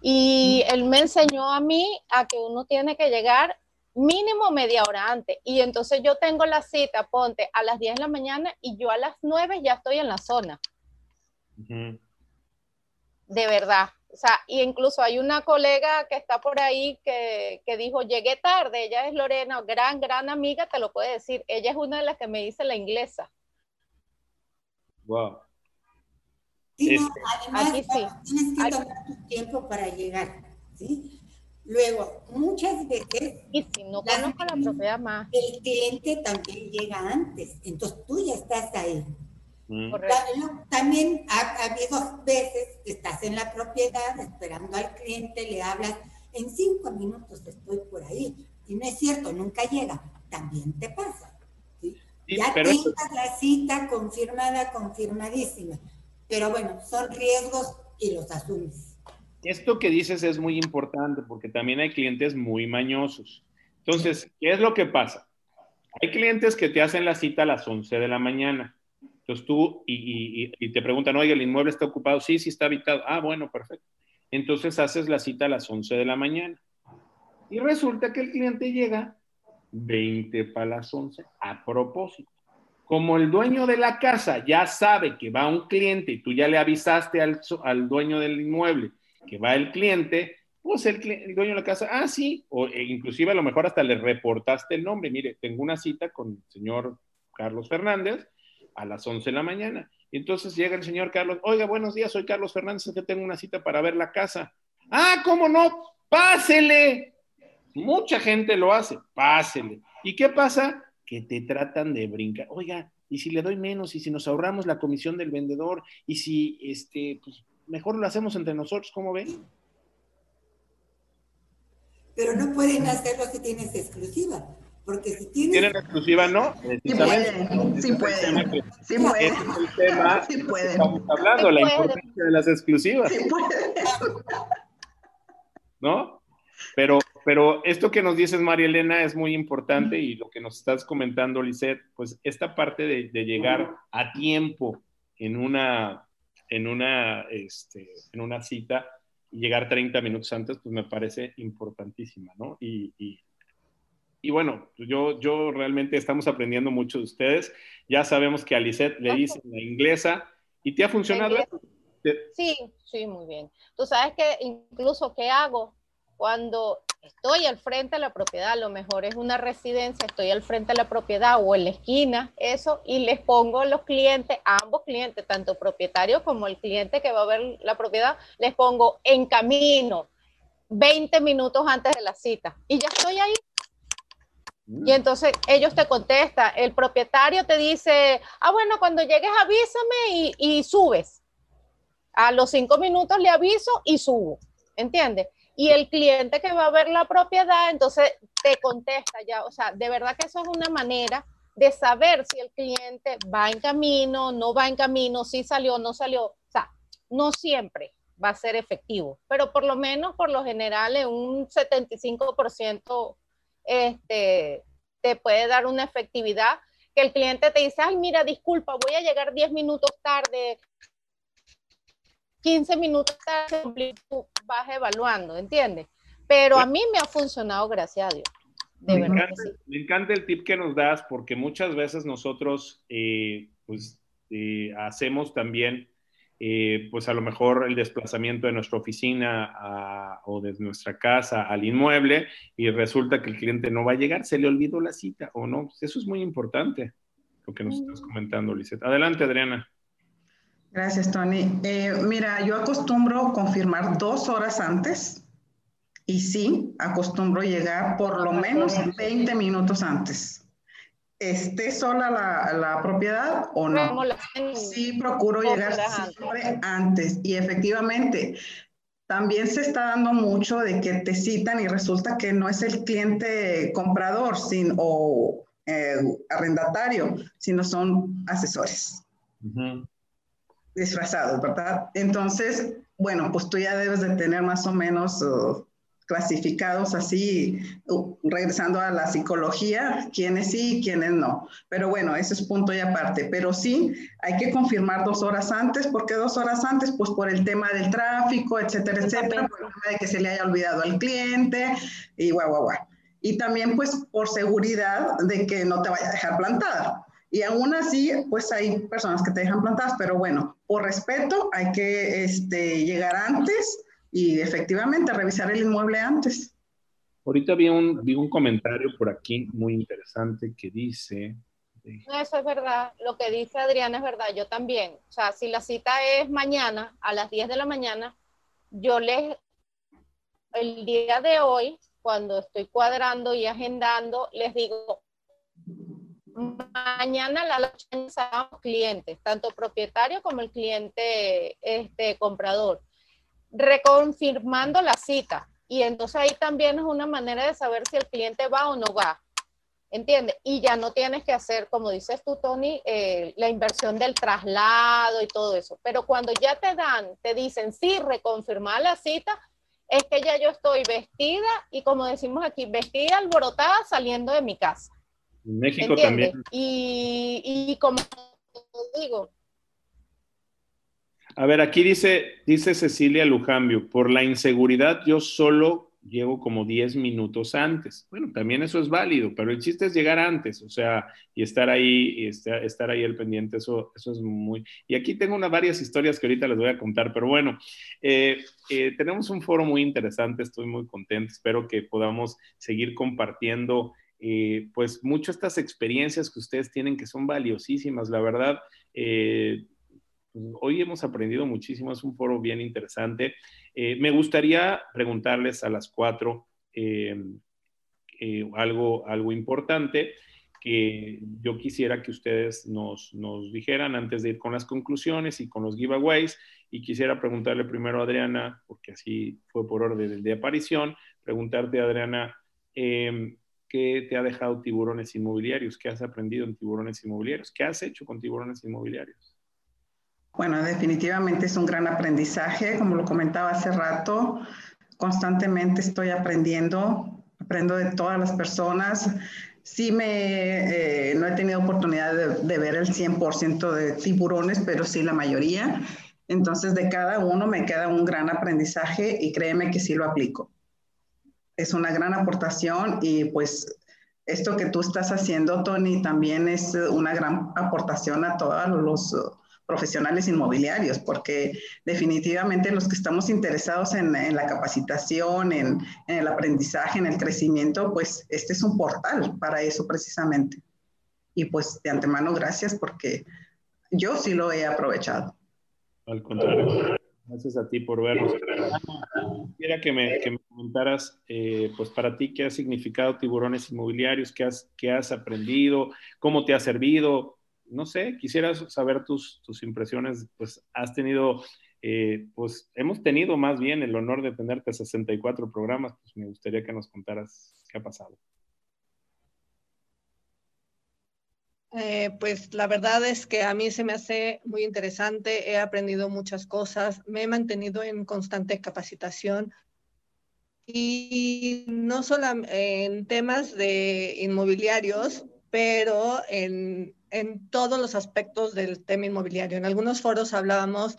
S6: Y él me enseñó a mí a que uno tiene que llegar mínimo media hora antes. Y entonces yo tengo la cita, ponte, a las 10 de la mañana y yo a las 9 ya estoy en la zona. De verdad. O sea, y incluso hay una colega que está por ahí que, que, dijo, llegué tarde, ella es Lorena, gran, gran amiga, te lo puede decir. Ella es una de las que me dice la inglesa.
S2: Wow.
S4: Sí, no, además, tienes que tomar tu tiempo para llegar, ¿sí? Luego, muchas veces.
S6: Y si no conozco la propiedad más.
S4: El cliente también llega antes, entonces tú ya estás ahí. Mm. También ha, habido veces que estás en la propiedad esperando al cliente, le hablas, en cinco minutos estoy por ahí. Y no es cierto, nunca llega. También te pasa. ya tengas la cita confirmada, confirmadísima. Pero bueno, son riesgos y los asumes
S2: esto que dices es muy importante porque también hay clientes muy mañosos. Entonces, ¿qué es lo que pasa? Hay clientes que te hacen la cita a las 11 de la mañana. Entonces tú y, te preguntan, oye, el inmueble está ocupado. Sí, sí está habitado. Ah, bueno, perfecto. Entonces haces la cita a las 11 de la mañana. Y resulta que el cliente llega 20 para las 11 a propósito. Como el dueño de la casa ya sabe que va un cliente y tú ya le avisaste al, al dueño del inmueble que va el cliente, pues el, dueño de la casa, ah, sí, o e inclusive a lo mejor hasta le reportaste el nombre, mire, tengo una cita con el señor Carlos Fernández a las 11 de la mañana. Y entonces llega el señor Carlos, oiga, buenos días, soy Carlos Fernández, que tengo una cita para ver la casa. Ah, ¿cómo no? Pásele. Mucha gente lo hace, pásele. ¿Y qué pasa? Que te tratan de brincar. Oiga, ¿y si le doy menos? ¿Y si nos ahorramos la comisión del vendedor? ¿Y si, este, pues, mejor lo hacemos entre nosotros, ¿cómo ven?
S4: Pero no pueden hacerlo si tienes exclusiva. Porque si tienes...
S2: tienen exclusiva, no.
S3: Sí pueden, sí pueden. Sí pueden.
S2: es el tema sí pueden. estamos hablando, la importancia de las exclusivas. Sí pueden. ¿No? Pero, pero esto que nos dices, María Elena, es muy importante y lo que nos estás comentando, Lisette, pues esta parte de, de llegar a tiempo en una en una, este, en una cita y llegar 30 minutos antes, pues me parece importantísima, ¿no? Y, y, bueno, yo, yo realmente estamos aprendiendo mucho de ustedes. Ya sabemos que a Lisette le dicen la inglesa y te ha funcionado.
S6: Sí, sí, muy bien. Tú sabes que incluso, ¿qué hago? Cuando estoy al frente de la propiedad, a lo mejor es una residencia, estoy al frente de la propiedad o en la esquina, eso, y les pongo a los clientes, a ambos clientes, tanto propietario como el cliente que va a ver la propiedad, les pongo en camino 20 minutos antes de la cita y ya estoy ahí. Mm. Y entonces ellos te contestan, el propietario te dice, ah, bueno, cuando llegues avísame y, y subes. A los cinco minutos le aviso y subo, ¿entiendes? Y el cliente que va a ver la propiedad, entonces te contesta ya, o sea, de verdad que eso es una manera de saber si el cliente va en camino, no va en camino, si salió, no salió, o sea, no siempre va a ser efectivo, pero por lo menos, por lo general, en un 75% este, te puede dar una efectividad que el cliente te dice, ay, mira, disculpa, voy a llegar 10 minutos tarde, 15 minutos tarde, vas evaluando, ¿entiendes? Pero a mí me ha funcionado, gracias a Dios.
S2: me, encanta, me, encanta, el tip que nos das porque muchas veces nosotros eh, pues, eh, hacemos también eh, pues a lo mejor el desplazamiento de nuestra oficina o de nuestra casa al inmueble y resulta que el cliente no va a llegar, se le olvidó la cita o no. Eso es muy importante, lo que nos estás comentando, Lizeth. Adelante, Adriana.
S3: Gracias, Tony. Eh, mira, yo acostumbro confirmar dos horas antes y sí, acostumbro llegar por lo menos 20 minutos antes. Esté sola la, la propiedad o no. Sí, procuro llegar siempre antes. Y efectivamente, también se está dando mucho de que te citan y resulta que no es el cliente comprador sin, o eh, arrendatario, sino son asesores disfrazados, ¿verdad? Entonces, bueno, pues tú ya debes de tener más o menos uh, clasificados así, regresando a la psicología, quiénes sí, quiénes no. Pero bueno, ese es punto y aparte. Pero sí, hay que confirmar dos horas antes. ¿Por qué dos horas antes? Pues por el tema del tráfico, etcétera, etcétera, por el tema de que se le haya olvidado al cliente y guau, guau, guau. Y también pues por seguridad de que no te vaya a dejar plantada. Y aún así, pues hay personas que te dejan plantadas, pero bueno, por respeto hay que este, llegar antes y efectivamente revisar el inmueble antes.
S2: Ahorita vi un, vi un comentario por aquí muy interesante que dice...
S6: No, eso es verdad, lo que dice Adriana es verdad, yo también. O sea, si la cita es mañana a las 10 de la mañana, yo les, el día de hoy, cuando estoy cuadrando y agendando, les digo, mañana a la noche clientes, tanto propietario como el cliente este, comprador, reconfirmando la cita. Y entonces ahí también es una manera de saber si el cliente va o no va. ¿Entiendes? Y ya no tienes que hacer, como dices tú, Tony, eh, la inversión del traslado y todo eso. Pero cuando ya te dan, te dicen, sí, reconfirmar la cita, es que ya yo estoy vestida y como decimos aquí, vestida alborotada saliendo de mi casa.
S2: En México también.
S6: Y, y como digo.
S2: A ver, aquí dice, dice Cecilia Lujambio, por la inseguridad yo solo llego como 10 minutos antes. Bueno, también eso es válido, pero el chiste es llegar antes, o sea, y estar ahí, y estar, estar ahí al pendiente, eso, eso es muy... Y aquí tengo unas varias historias que ahorita les voy a contar, pero bueno, eh, eh, tenemos un foro muy interesante, estoy muy contento, espero que podamos seguir compartiendo eh, pues mucho estas experiencias que ustedes tienen que son valiosísimas, la verdad. Eh, pues, hoy hemos aprendido muchísimo, es un foro bien interesante. Eh, me gustaría preguntarles a las cuatro algo, algo importante que yo quisiera que ustedes nos, nos, dijeran antes de ir con las conclusiones y con los giveaways. Y quisiera preguntarle primero a Adriana, porque así fue por orden de aparición, preguntarte, Adriana, ¿Qué te ha dejado tiburones inmobiliarios? ¿Qué has aprendido en tiburones inmobiliarios? ¿Qué has hecho con tiburones inmobiliarios?
S3: Bueno, definitivamente es un gran aprendizaje, como lo comentaba hace rato, constantemente estoy aprendiendo, aprendo de todas las personas. Sí me, eh, no he tenido oportunidad de, de ver el 100% de tiburones, pero sí la mayoría. Entonces, de cada uno me queda un gran aprendizaje y créeme que sí lo aplico es una gran aportación y pues esto que tú estás haciendo, Tony, también es una gran aportación a todos los uh, profesionales inmobiliarios, porque definitivamente los que estamos interesados en, la capacitación, en, el aprendizaje, en el crecimiento, pues este es un portal para eso precisamente. Y pues de antemano, gracias porque yo sí lo he aprovechado.
S2: Al contrario. Gracias a ti por vernos. Quisiera que me, que me comentaras, eh, pues para ti, qué ha significado tiburones inmobiliarios, qué has, qué has aprendido, cómo te ha servido. No sé, quisiera saber tus, tus impresiones. Pues has tenido, eh, pues hemos tenido más bien el honor de tenerte 64 programas. Pues me gustaría que nos contaras qué ha pasado.
S5: Eh, pues la verdad es que a mí se me hace muy interesante, he aprendido muchas cosas, me he mantenido en constante capacitación y no solo en temas de inmobiliarios, pero en, en todos los aspectos del tema inmobiliario. En algunos foros hablábamos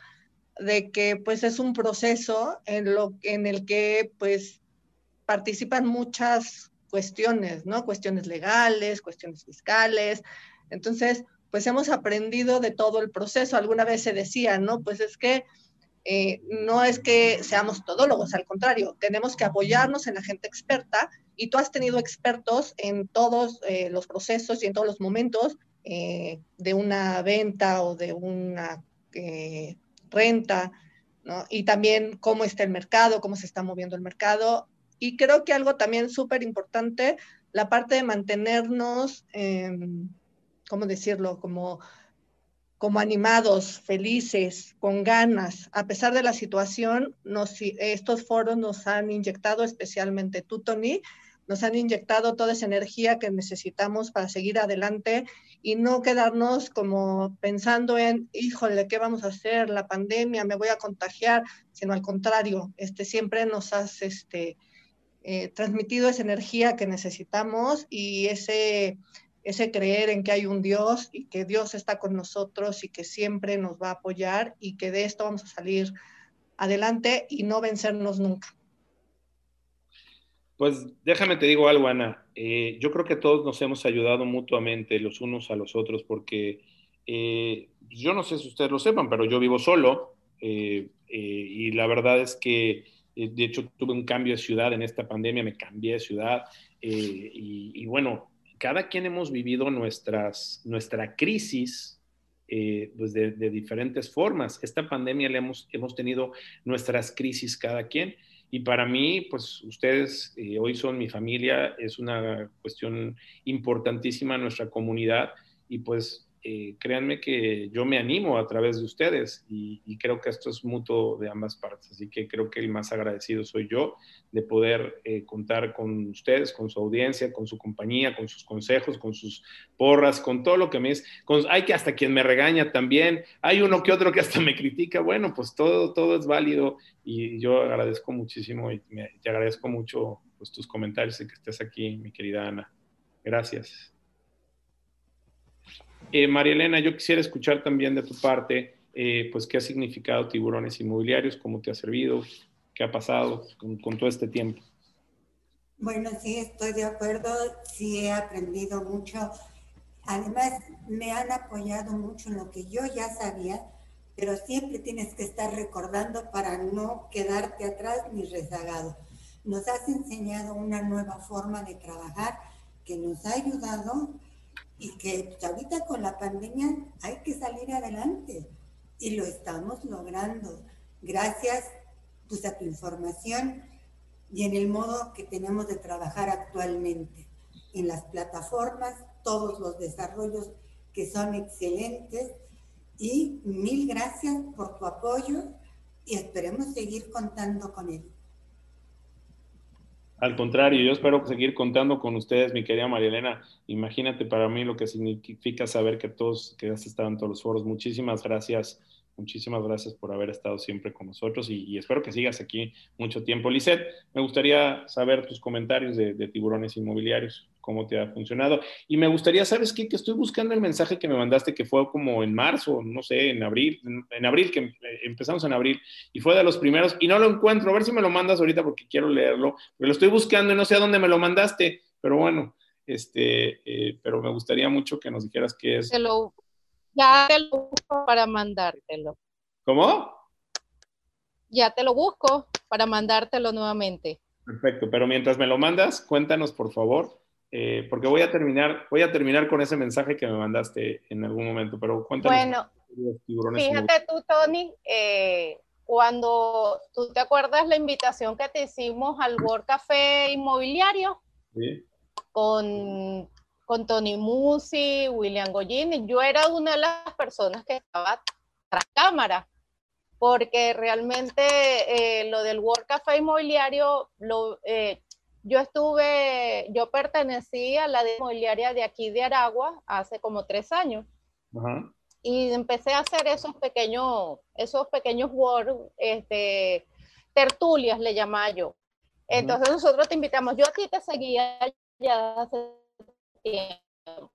S5: de que pues es un proceso en, lo, en el que pues participan muchas cuestiones, ¿no? Cuestiones legales, cuestiones fiscales, entonces, pues hemos aprendido de todo el proceso. Alguna vez se decía, ¿no? Pues es que eh, no es que seamos todólogos, al contrario, tenemos que apoyarnos en la gente experta y tú has tenido expertos en todos eh, los procesos y en todos los momentos eh, de una venta o de una renta, ¿no? Y también cómo está el mercado, cómo se está moviendo el mercado. Y creo que algo también súper importante, la parte de mantenernos... ¿cómo decirlo? Como, como animados, felices, con ganas. A pesar de la situación, nos, estos foros nos han inyectado, especialmente tú, Tony, nos han inyectado toda esa energía que necesitamos para seguir adelante y no quedarnos como pensando en, híjole, ¿qué vamos a hacer? La pandemia, me voy a contagiar, sino al contrario, este, siempre nos has este, eh, transmitido esa energía que necesitamos y ese, ese creer en que hay un Dios y que Dios está con nosotros y que siempre nos va a apoyar y que de esto vamos a salir adelante y no vencernos nunca.
S2: Pues déjame te digo algo, Ana. Eh, yo creo que todos nos hemos ayudado mutuamente los unos a los otros porque eh, yo no sé si ustedes lo sepan, pero yo vivo solo eh, y la verdad es que de hecho tuve un cambio de ciudad en esta pandemia, me cambié de ciudad y, bueno, cada quien hemos vivido nuestras, nuestra crisis pues de, de, diferentes formas. Esta pandemia le hemos, hemos tenido nuestras crisis cada quien y para mí, pues ustedes eh, hoy son mi familia, es una cuestión importantísima en nuestra comunidad y pues eh, créanme que yo me animo a través de ustedes y, creo que esto es mutuo de ambas partes. Así que creo que el más agradecido soy yo de poder eh, contar con ustedes, con su audiencia, con su compañía, con sus consejos, con sus porras, con todo lo que me es. hay que hasta quien me regaña también, hay uno que otro que hasta me critica. Bueno, pues todo, todo es válido y yo agradezco muchísimo y te agradezco mucho pues, tus comentarios y que estés aquí, mi querida Ana. Gracias. Eh, María Elena, yo quisiera escuchar también de tu parte, eh, pues, qué ha significado tiburones inmobiliarios, cómo te ha servido, qué ha pasado con, todo este tiempo.
S4: Bueno, sí, estoy de acuerdo, sí he aprendido mucho. Además, me han apoyado mucho en lo que yo ya sabía, pero siempre tienes que estar recordando para no quedarte atrás ni rezagado. Nos has enseñado una nueva forma de trabajar que nos ha ayudado y que ahorita con la pandemia hay que salir adelante. Y lo estamos logrando. Gracias pues, a tu información y en el modo que tenemos de trabajar actualmente. En las plataformas, todos los desarrollos que son excelentes. Y mil gracias por tu apoyo y esperemos seguir contando con él.
S2: Al contrario, yo espero seguir contando con ustedes, mi querida María Elena. Imagínate para mí lo que significa saber que todos, que has estado en todos los foros. Muchísimas gracias, muchísimas gracias por haber estado siempre con nosotros y, espero que sigas aquí mucho tiempo. Lisette, me gustaría saber tus comentarios de tiburones inmobiliarios cómo te ha funcionado. Y me gustaría, ¿sabes qué? Que estoy buscando el mensaje que me mandaste, que fue como en marzo, no sé, en abril, en, abril, que eh, empezamos en abril, y fue de los primeros, y no lo encuentro, a ver si me lo mandas ahorita porque quiero leerlo, pero lo estoy buscando y no sé a dónde me lo mandaste, pero bueno, este, eh, pero me gustaría mucho que nos dijeras qué es.
S6: Ya te lo busco para mandártelo.
S2: ¿Cómo?
S6: Ya te lo busco para mandártelo nuevamente.
S2: Perfecto, pero mientras me lo mandas, cuéntanos por favor eh, porque voy a terminar, voy a terminar con ese mensaje que me mandaste en algún momento, pero cuéntanos.
S6: Bueno, fíjate tú, Tony, eh, cuando tú te acuerdas la invitación que te hicimos al World Café Inmobiliario ¿Sí? con, con Tony Musi, William Goyini, yo era una de las personas que estaba tras cámara porque realmente eh, lo del World Café Inmobiliario lo, yo estuve, yo pertenecí a la inmobiliaria de aquí de Aragua hace como tres años. Y empecé a hacer esos pequeños, esos pequeños words, este, tertulias le llamaba yo. Entonces nosotros te invitamos, yo a ti te seguía ya hace tiempo.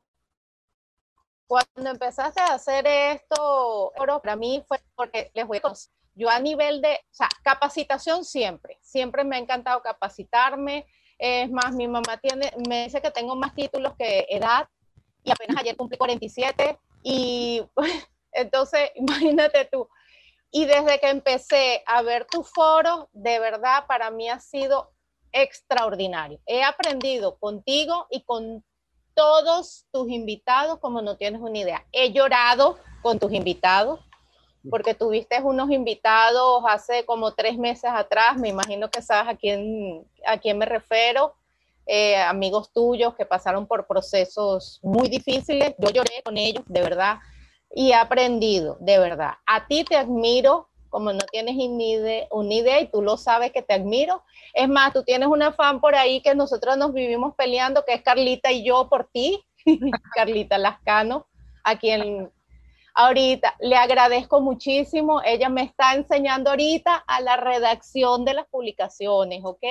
S6: Cuando empezaste a hacer esto, para mí fue porque les voy a yo a nivel de, o sea, capacitación siempre, siempre me ha encantado capacitarme, es más, mi mamá tiene, me dice que tengo más títulos que edad y apenas ayer cumplí 47 y entonces imagínate tú. Y desde que empecé a ver tu foro, de verdad para mí ha sido extraordinario. He aprendido contigo y con todos tus invitados como no tienes una idea. He llorado con tus invitados porque tuviste unos invitados hace como tres meses atrás, me imagino que sabes a quién, a quién me refiero, eh, amigos tuyos que pasaron por procesos muy difíciles, yo lloré con ellos, de verdad, y he aprendido, de verdad. A ti te admiro, como no tienes ni idea, idea y tú lo sabes que te admiro. Es más, tú tienes una fan por ahí que nosotros nos vivimos peleando, que es Carlita y yo por ti, Carlita Lascano, a quien ahorita. Le agradezco muchísimo. Ella me está enseñando ahorita a la redacción de las publicaciones, ¿ok?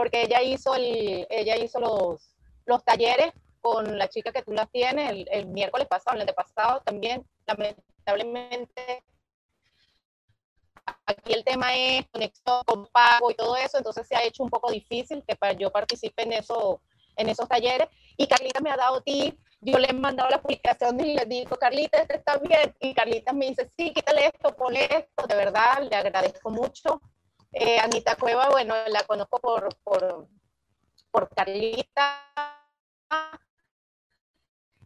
S6: porque ella hizo, el, ella hizo los, los talleres con la chica que tú las tienes el, el miércoles pasado, el año pasado también, lamentablemente aquí el tema es conexión con pago y todo eso, entonces se ha hecho un poco difícil que yo participe en, eso, en esos talleres. Y Carlita me ha dado ti, yo le he mandado la publicación y le digo, Carlita, este está bien. Y Carlita me dice, sí, quítale esto, ponle esto, de verdad, le agradezco mucho. Eh, Anita Cueva, bueno, la conozco por, por, por Carlita.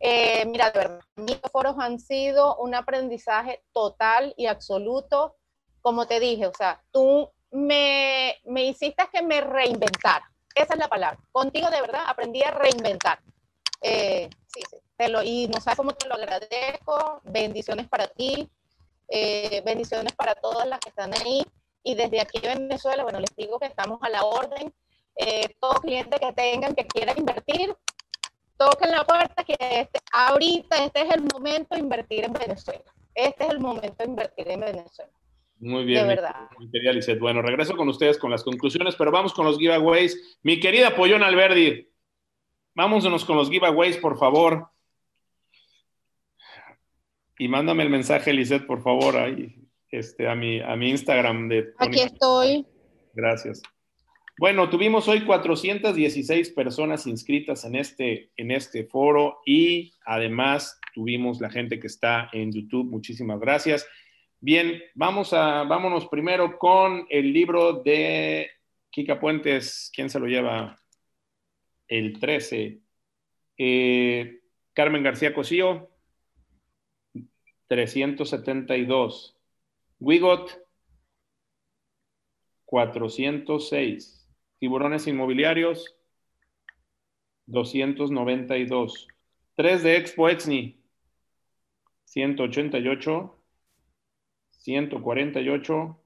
S6: Eh, mira, de verdad, mis foros han sido un aprendizaje total y absoluto como te dije, o sea, tú me, me hiciste que me reinventara. Esa es la palabra. Contigo de verdad aprendí a reinventar. Eh, sí, sí. Te lo, y no sabes cómo te lo agradezco. Bendiciones para ti. Eh, bendiciones para todas las que están ahí. Y desde aquí en Venezuela, bueno, les digo que estamos a la orden. Eh, todo cliente que tengan que quiera invertir, toquen la puerta que este, ahorita este es el momento de invertir en Venezuela. Este es el momento de invertir en Venezuela.
S2: Muy bien.
S6: De verdad.
S2: Mi querida Lizeth. Bueno, regreso con ustedes con las conclusiones, pero vamos con los giveaways. Mi querida Pollón Alberdi, vámonos con los giveaways, por favor. Y mándame el mensaje, Lizeth, por favor, ahí, este, a, mi, a mi Instagram de...
S6: Aquí estoy.
S2: Gracias. Bueno, tuvimos hoy 416 personas inscritas en este, en este foro y además tuvimos la gente que está en YouTube. Muchísimas gracias. Bien, vamos a, vámonos primero con el libro de Kika Puentes. ¿Quién se lo lleva? El 13. Eh, Carmen García Cosío, 372. Wigot, 406. Tiburones inmobiliarios, 292. 3 de Expo Exni, 188. 148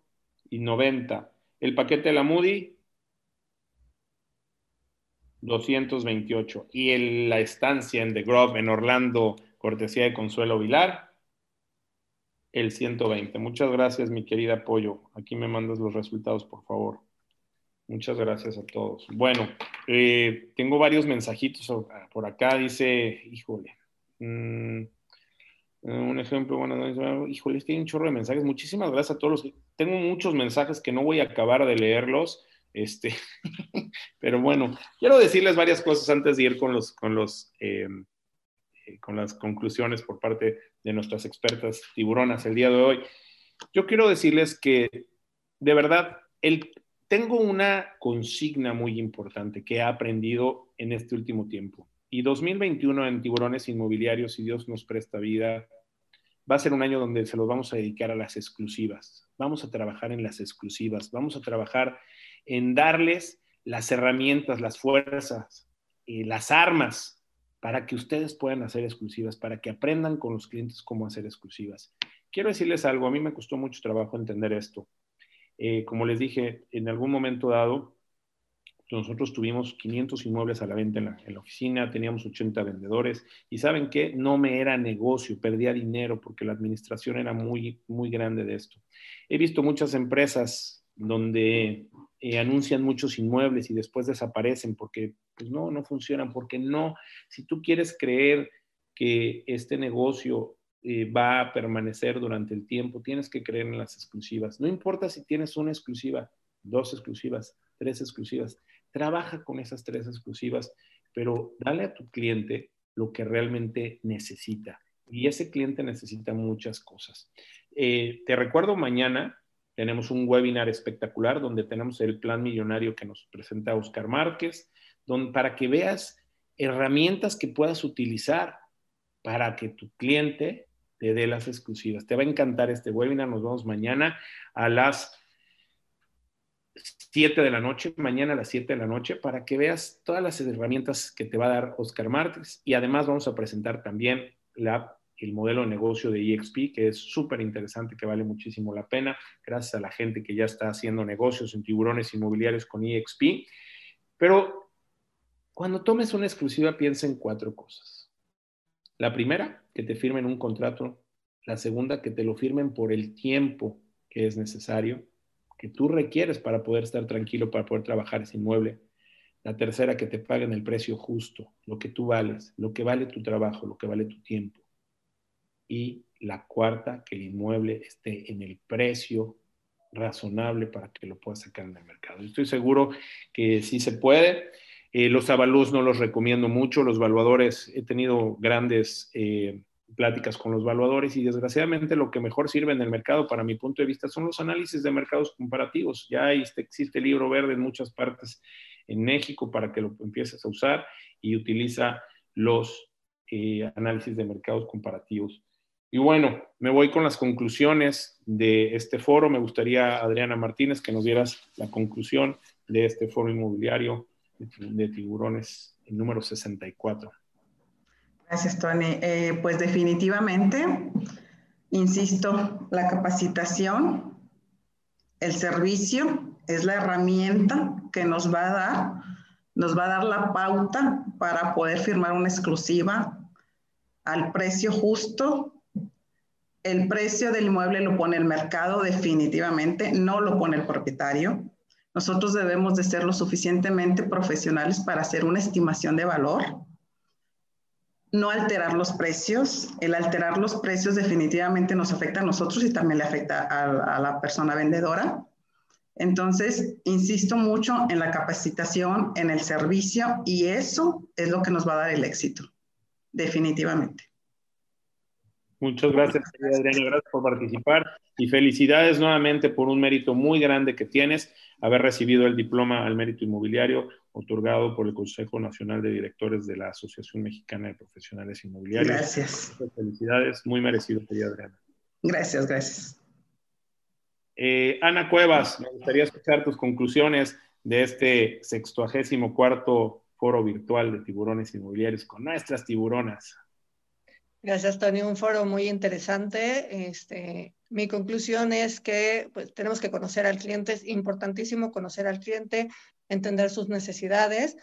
S2: y 90. El paquete de la Moody, 228. Y la estancia en The Grove en Orlando, cortesía de Consuelo Vilar, el 120. Muchas gracias, mi querida Apoyo. Aquí me mandas los resultados, por favor. Muchas gracias a todos. Bueno, eh, tengo varios mensajitos por acá. Dice, híjole. Mmm, un ejemplo, bueno, híjole, tiene un chorro de mensajes. Muchísimas gracias a todos los que. Tengo muchos mensajes que no voy a acabar de leerlos. Este, pero bueno, quiero decirles varias cosas antes de ir con los, con los, em, eh, con las conclusiones por parte de nuestras expertas tiburonas el día de hoy. Yo quiero decirles que de verdad el, tengo una consigna muy importante que he aprendido en este último tiempo. Y 2021 en tiburones inmobiliarios, si Dios nos presta vida, va a ser un año donde se los vamos a dedicar a las exclusivas. Vamos a trabajar en las exclusivas, vamos a trabajar en darles las herramientas, las fuerzas, y las armas para que ustedes puedan hacer exclusivas, para que aprendan con los clientes cómo hacer exclusivas. Quiero decirles algo, a mí me costó mucho trabajo entender esto. Eh, como les dije, en algún momento dado, nosotros tuvimos 500 inmuebles a la venta en la, oficina, teníamos 80 vendedores y saben qué, no me era negocio, perdía dinero porque la administración era muy, muy grande de esto. He visto muchas empresas donde eh, anuncian muchos inmuebles y después desaparecen porque pues no, no funcionan, porque no, si tú quieres creer que este negocio eh, va a permanecer durante el tiempo, tienes que creer en las exclusivas. No importa si tienes una exclusiva, dos exclusivas, tres exclusivas trabaja con esas tres exclusivas, pero dale a tu cliente lo que realmente necesita. Y ese cliente necesita muchas cosas. Eh, te recuerdo, mañana tenemos un webinar espectacular donde tenemos el plan millonario que nos presenta Oscar Márquez, para que veas herramientas que puedas utilizar para que tu cliente te dé las exclusivas. Te va a encantar este webinar. Nos vemos mañana a las 7 de la noche, mañana a las 7 de la noche, para que veas todas las herramientas que te va a dar Oscar Márquez. Y además vamos a presentar también la, el modelo de negocio de EXP, que es súper interesante, que vale muchísimo la pena, gracias a la gente que ya está haciendo negocios en tiburones inmobiliarios con EXP. Pero cuando tomes una exclusiva, piensa en cuatro cosas. La primera, que te firmen un contrato. La segunda, que te lo firmen por el tiempo que es necesario que tú requieres para poder estar tranquilo, para poder trabajar ese inmueble. La tercera, que te paguen el precio justo, lo que tú vales, lo que vale tu trabajo, lo que vale tu tiempo. Y la cuarta, que el inmueble esté en el precio razonable para que lo puedas sacar en el mercado. Estoy seguro que sí se puede. Eh, los avalúos no los recomiendo mucho. Los evaluadores, he tenido grandes eh, pláticas con los evaluadores y desgraciadamente lo que mejor sirve en el mercado, para mi punto de vista, son los análisis de mercados comparativos. Ya existe, existe libro verde en muchas partes en México para que lo empieces a usar y utiliza los eh, análisis de mercados comparativos. Y bueno, me voy con las conclusiones de este foro. Me gustaría, Adriana Martínez, que nos dieras la conclusión de este foro inmobiliario de tiburones número 64.
S3: Gracias, Tony. Eh, pues definitivamente, insisto, la capacitación, el servicio es la herramienta que nos va a dar, nos va a dar la pauta para poder firmar una exclusiva al precio justo. El precio del inmueble lo pone el mercado definitivamente, no lo pone el propietario. Nosotros debemos de ser lo suficientemente profesionales para hacer una estimación de valor no alterar los precios. El alterar los precios definitivamente nos afecta a nosotros y también le afecta a, la persona vendedora. Entonces, insisto mucho en la capacitación, en el servicio y eso es lo que nos va a dar el éxito, definitivamente.
S2: Muchas gracias, Adriana. Gracias por participar y felicidades nuevamente por un mérito muy grande que tienes, haber recibido el diploma al mérito inmobiliario otorgado por el Consejo Nacional de Directores de la Asociación Mexicana de Profesionales Inmobiliarios.
S3: Gracias.
S2: felicidades, muy merecido, querida Adriana.
S3: Gracias, gracias.
S2: Eh, Ana Cuevas, me gustaría escuchar tus conclusiones de este sextuagésimo cuarto foro virtual de tiburones inmobiliarios con nuestras tiburonas.
S5: Gracias, Tony. Un foro muy interesante. Este, mi conclusión es que pues, tenemos que conocer al cliente. Es importantísimo conocer al cliente, entender sus necesidades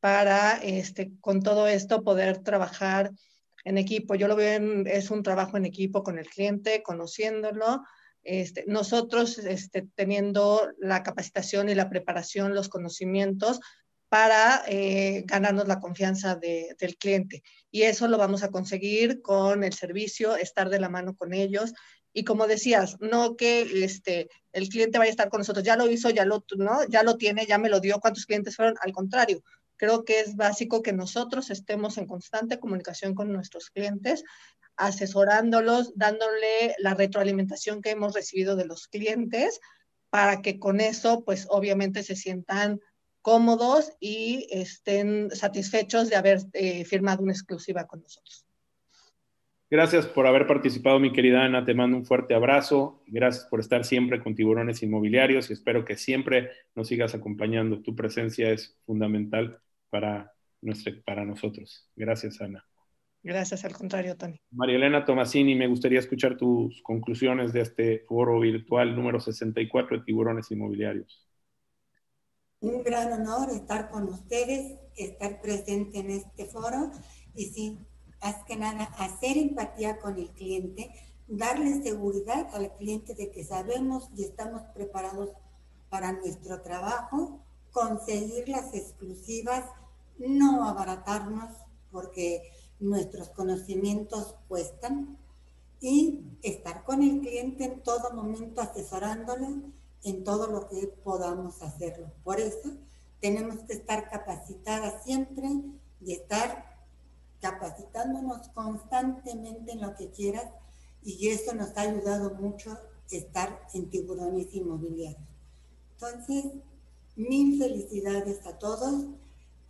S5: para, este, con todo esto, poder trabajar en equipo. Yo lo veo en, es un trabajo en equipo con el cliente, conociéndolo. Este, nosotros este, teniendo la capacitación y la preparación, los conocimientos para eh, ganarnos la confianza del cliente. Y eso lo vamos a conseguir con el servicio, estar de la mano con ellos. Y como decías, no que este, el cliente vaya a estar con nosotros, ya lo hizo, ya lo, ¿no? ya lo tiene, ya me lo dio, cuántos clientes fueron. Al contrario, creo que es básico que nosotros estemos en constante comunicación con nuestros clientes, asesorándolos, dándole la retroalimentación que hemos recibido de los clientes para que con eso, pues obviamente se sientan cómodos y estén satisfechos de haber eh, firmado una exclusiva con nosotros.
S2: Gracias por haber participado, mi querida Ana. Te mando un fuerte abrazo. Gracias por estar siempre con Tiburones Inmobiliarios y espero que siempre nos sigas acompañando. Tu presencia es fundamental para, nuestro, para nosotros. Gracias, Ana.
S5: Gracias, al contrario, Tony.
S2: María Elena Tomasini, me gustaría escuchar tus conclusiones de este foro virtual número 64 de Tiburones Inmobiliarios
S4: un gran honor estar con ustedes, estar presente en este foro y sí, más que nada, hacer empatía con el cliente, darle seguridad al cliente de que sabemos y estamos preparados para nuestro trabajo, conseguir las exclusivas, no abaratarnos porque nuestros conocimientos cuestan y estar con el cliente en todo momento asesorándole en todo lo que podamos hacerlo. Por eso tenemos que estar capacitadas siempre y estar capacitándonos constantemente en lo que quieras y eso nos ha ayudado mucho estar en tiburones inmobiliarios. Entonces, mil felicidades a todos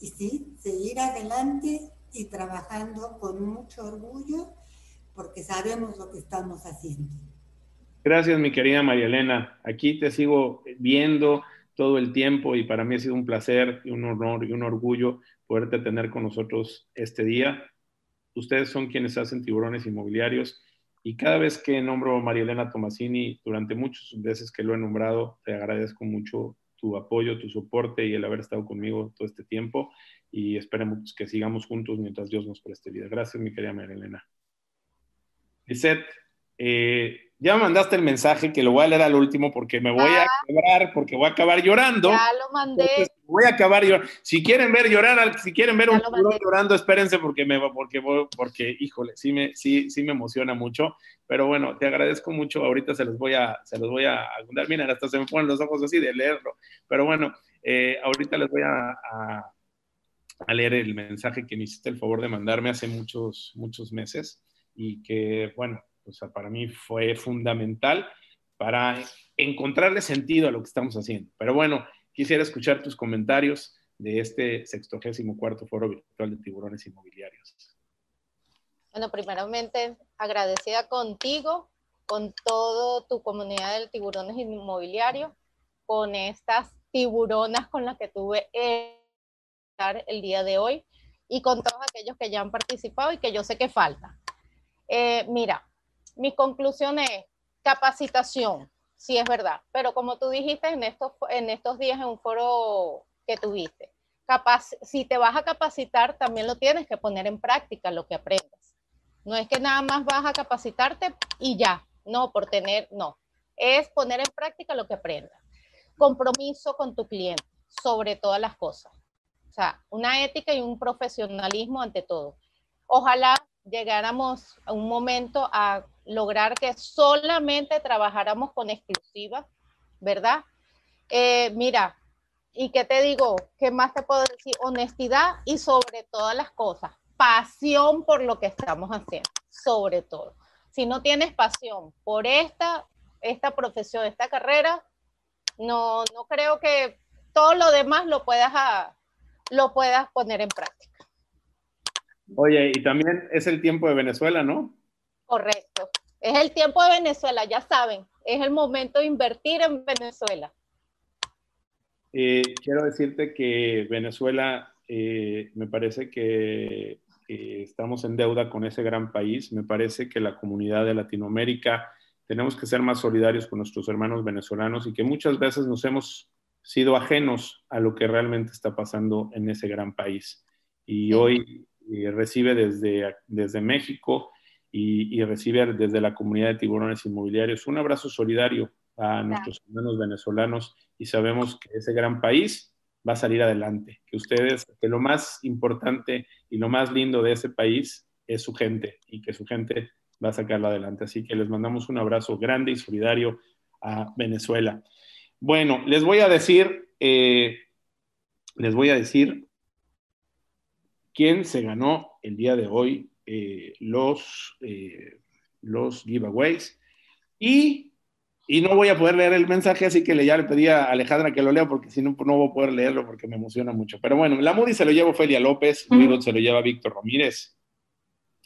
S4: y sí, seguir adelante y trabajando con mucho orgullo porque sabemos lo que estamos haciendo.
S2: Gracias, mi querida María Elena. Aquí te sigo viendo todo el tiempo y para mí ha sido un placer y un honor y un orgullo poderte tener con nosotros este día. Ustedes son quienes hacen tiburones inmobiliarios y cada vez que nombro a María Elena Tomasini, durante muchas veces que lo he nombrado, te agradezco mucho tu apoyo, tu soporte y el haber estado conmigo todo este tiempo y esperemos que sigamos juntos mientras Dios nos preste vida. Gracias, mi querida María Elena. Lisette, eh, ya me mandaste el mensaje que lo voy a leer al último porque me voy a ah. quebrar, porque voy a acabar llorando.
S6: Ya lo mandé.
S2: voy a acabar llorando. Si quieren ver llorar, si quieren ver un tiburón llorando, espérense porque me porque porque híjole, sí me sí sí me emociona mucho, pero bueno, te agradezco mucho. Ahorita se los voy a se los voy a contar. Miren, hasta se me ponen los ojos así de leerlo. Pero bueno, eh, ahorita les voy a, a, leer el mensaje que me hiciste el favor de mandarme hace muchos muchos meses y que bueno, pues para mí fue fundamental para encontrarle sentido a lo que estamos haciendo. Pero bueno, Quisiera escuchar tus comentarios de este 64 Foro Virtual de Tiburones Inmobiliarios.
S6: Bueno, primeramente agradecida contigo, con toda tu comunidad de tiburones inmobiliarios, con estas tiburonas con las que tuve el día de hoy y con todos aquellos que ya han participado y que yo sé que falta. Eh, mira, mi conclusión es capacitación, sí es verdad, pero como tú dijiste en estos, en estos días en un foro que tuviste, capaz, si te vas a capacitar, también lo tienes que poner en práctica lo que aprendes. No es que nada más vas a capacitarte y ya, no, por tener, no, es poner en práctica lo que aprendas. Compromiso con tu cliente, sobre todas las cosas. O sea, una ética y un profesionalismo ante todo. Ojalá llegáramos a un momento a lograr que solamente trabajáramos con exclusivas, ¿verdad? Eh, mira, ¿y qué te digo? ¿Qué más te puedo decir? Honestidad y sobre todas las cosas, pasión por lo que estamos haciendo, sobre todo. Si no tienes pasión por esta, esta profesión, esta carrera, no, no creo que todo lo demás lo puedas, a, lo puedas poner en práctica.
S2: Oye, y también es el tiempo de Venezuela, ¿no?
S6: Correcto. Es el tiempo de Venezuela, ya saben. Es el momento de invertir en Venezuela.
S2: Eh, quiero decirte que Venezuela, eh, me parece que estamos en deuda con ese gran país. Me parece que la comunidad de Latinoamérica tenemos que ser más solidarios con nuestros hermanos venezolanos y que muchas veces nos hemos sido ajenos a lo que realmente está pasando en ese gran país. Y hoy recibe desde, desde México y, recibe desde la comunidad de tiburones inmobiliarios un abrazo solidario a nuestros hermanos venezolanos y sabemos que ese gran país va a salir adelante, que ustedes, que lo más importante y lo más lindo de ese país es su gente y que su gente va a sacarlo adelante. Así que les mandamos un abrazo grande y solidario a Venezuela. Bueno, les voy a decir, eh, les voy a decir quién se ganó el día de hoy eh, los, eh, los giveaways. Y, y, no voy a poder leer el mensaje, así que le, ya le pedí a Alejandra que lo lea, porque si no, no voy a poder leerlo porque me emociona mucho. Pero bueno, la Moody se lo lleva Ofelia López, uh se lo lleva Víctor Ramírez,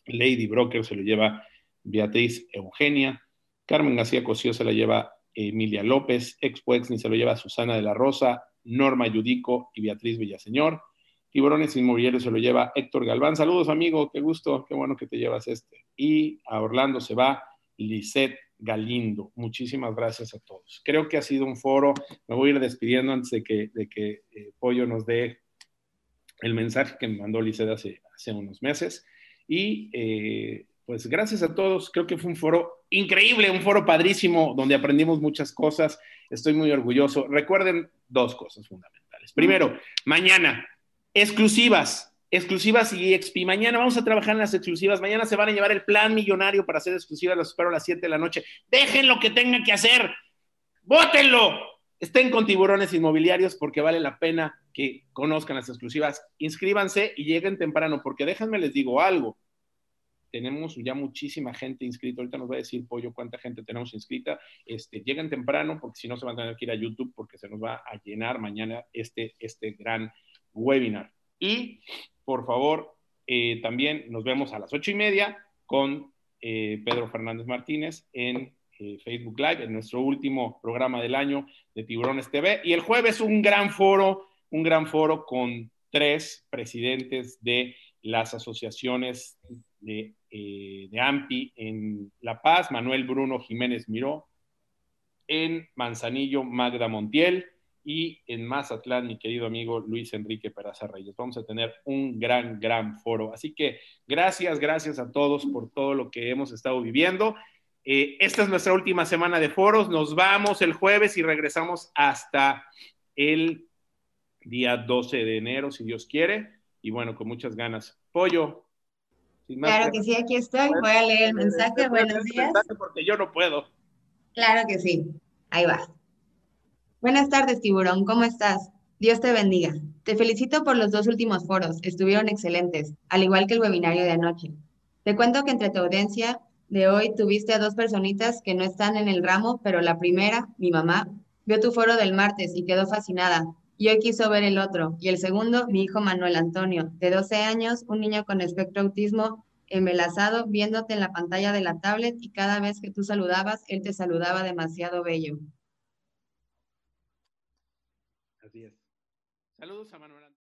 S2: Lady Broker se lo lleva Beatriz Eugenia, Carmen García Cosío se la lleva Emilia López, Expo ni se lo lleva Susana de la Rosa, Norma Yudico y Beatriz Villaseñor. Tiburones Inmobiliarios se lo lleva Héctor Galván. Saludos, amigo, qué gusto, qué bueno que te llevas este. Y a Orlando se va Lisette Galindo. Muchísimas gracias a todos. Creo que ha sido un foro. Me voy a ir despidiendo antes de que, de que eh, Pollo nos dé el mensaje que me mandó Lisette hace, hace unos meses. Y eh, pues gracias a todos. Creo que fue un foro increíble, un foro padrísimo donde aprendimos muchas cosas. Estoy muy orgulloso. Recuerden dos cosas fundamentales. Primero, mañana Exclusivas, exclusivas y XP. Mañana vamos a trabajar en las exclusivas. Mañana se van a llevar el plan millonario para hacer exclusivas. Los espero a las 7 de la noche. Dejen lo que tengan que hacer. ¡Bótenlo! Estén con tiburones inmobiliarios porque vale la pena que conozcan las exclusivas. Inscríbanse y lleguen temprano porque déjenme les digo algo. Tenemos ya muchísima gente inscrita. Ahorita nos va a decir Pollo cuánta gente tenemos inscrita. Este, lleguen temprano porque si no se van a tener que ir a YouTube porque se nos va a llenar mañana este, este gran webinar. Y por favor, eh, también nos vemos a las ocho y media con eh, Pedro Fernández Martínez en eh, Facebook Live, en nuestro último programa del año de Tiburones TV. Y el jueves un gran foro, un gran foro con tres presidentes de las asociaciones de, de AMPI en La Paz, Manuel Bruno Jiménez Miró, en Manzanillo Magda Montiel, y en Mazatlán, mi querido amigo Luis Enrique Peraza Reyes. Vamos a tener un gran, gran foro. Así que gracias, gracias a todos por todo lo que hemos estado viviendo. Eh, esta es nuestra última semana de foros. Nos vamos el jueves y regresamos hasta el día 12 de enero, si Dios quiere. Y bueno, con muchas ganas. Pollo.
S8: claro que sí, aquí estoy. Voy a leer el mensaje. Buenos días.
S2: Porque yo no puedo.
S8: Claro que sí. Ahí va. Buenas tardes, tiburón. ¿Cómo estás? Dios te bendiga. Te felicito por los dos últimos foros. Estuvieron excelentes, al igual que el webinario de anoche. Te cuento que entre tu audiencia de hoy tuviste a dos personitas que no están en el ramo, pero la primera, mi mamá, vio tu foro del martes y quedó fascinada. Y hoy quiso ver el otro. Y el segundo, mi hijo Manuel Antonio, de 12 años, un niño con espectro autismo embelazado, viéndote en la pantalla de la tablet y cada vez que tú saludabas, él te saludaba demasiado bello.
S2: Así es. Saludos a Manuel.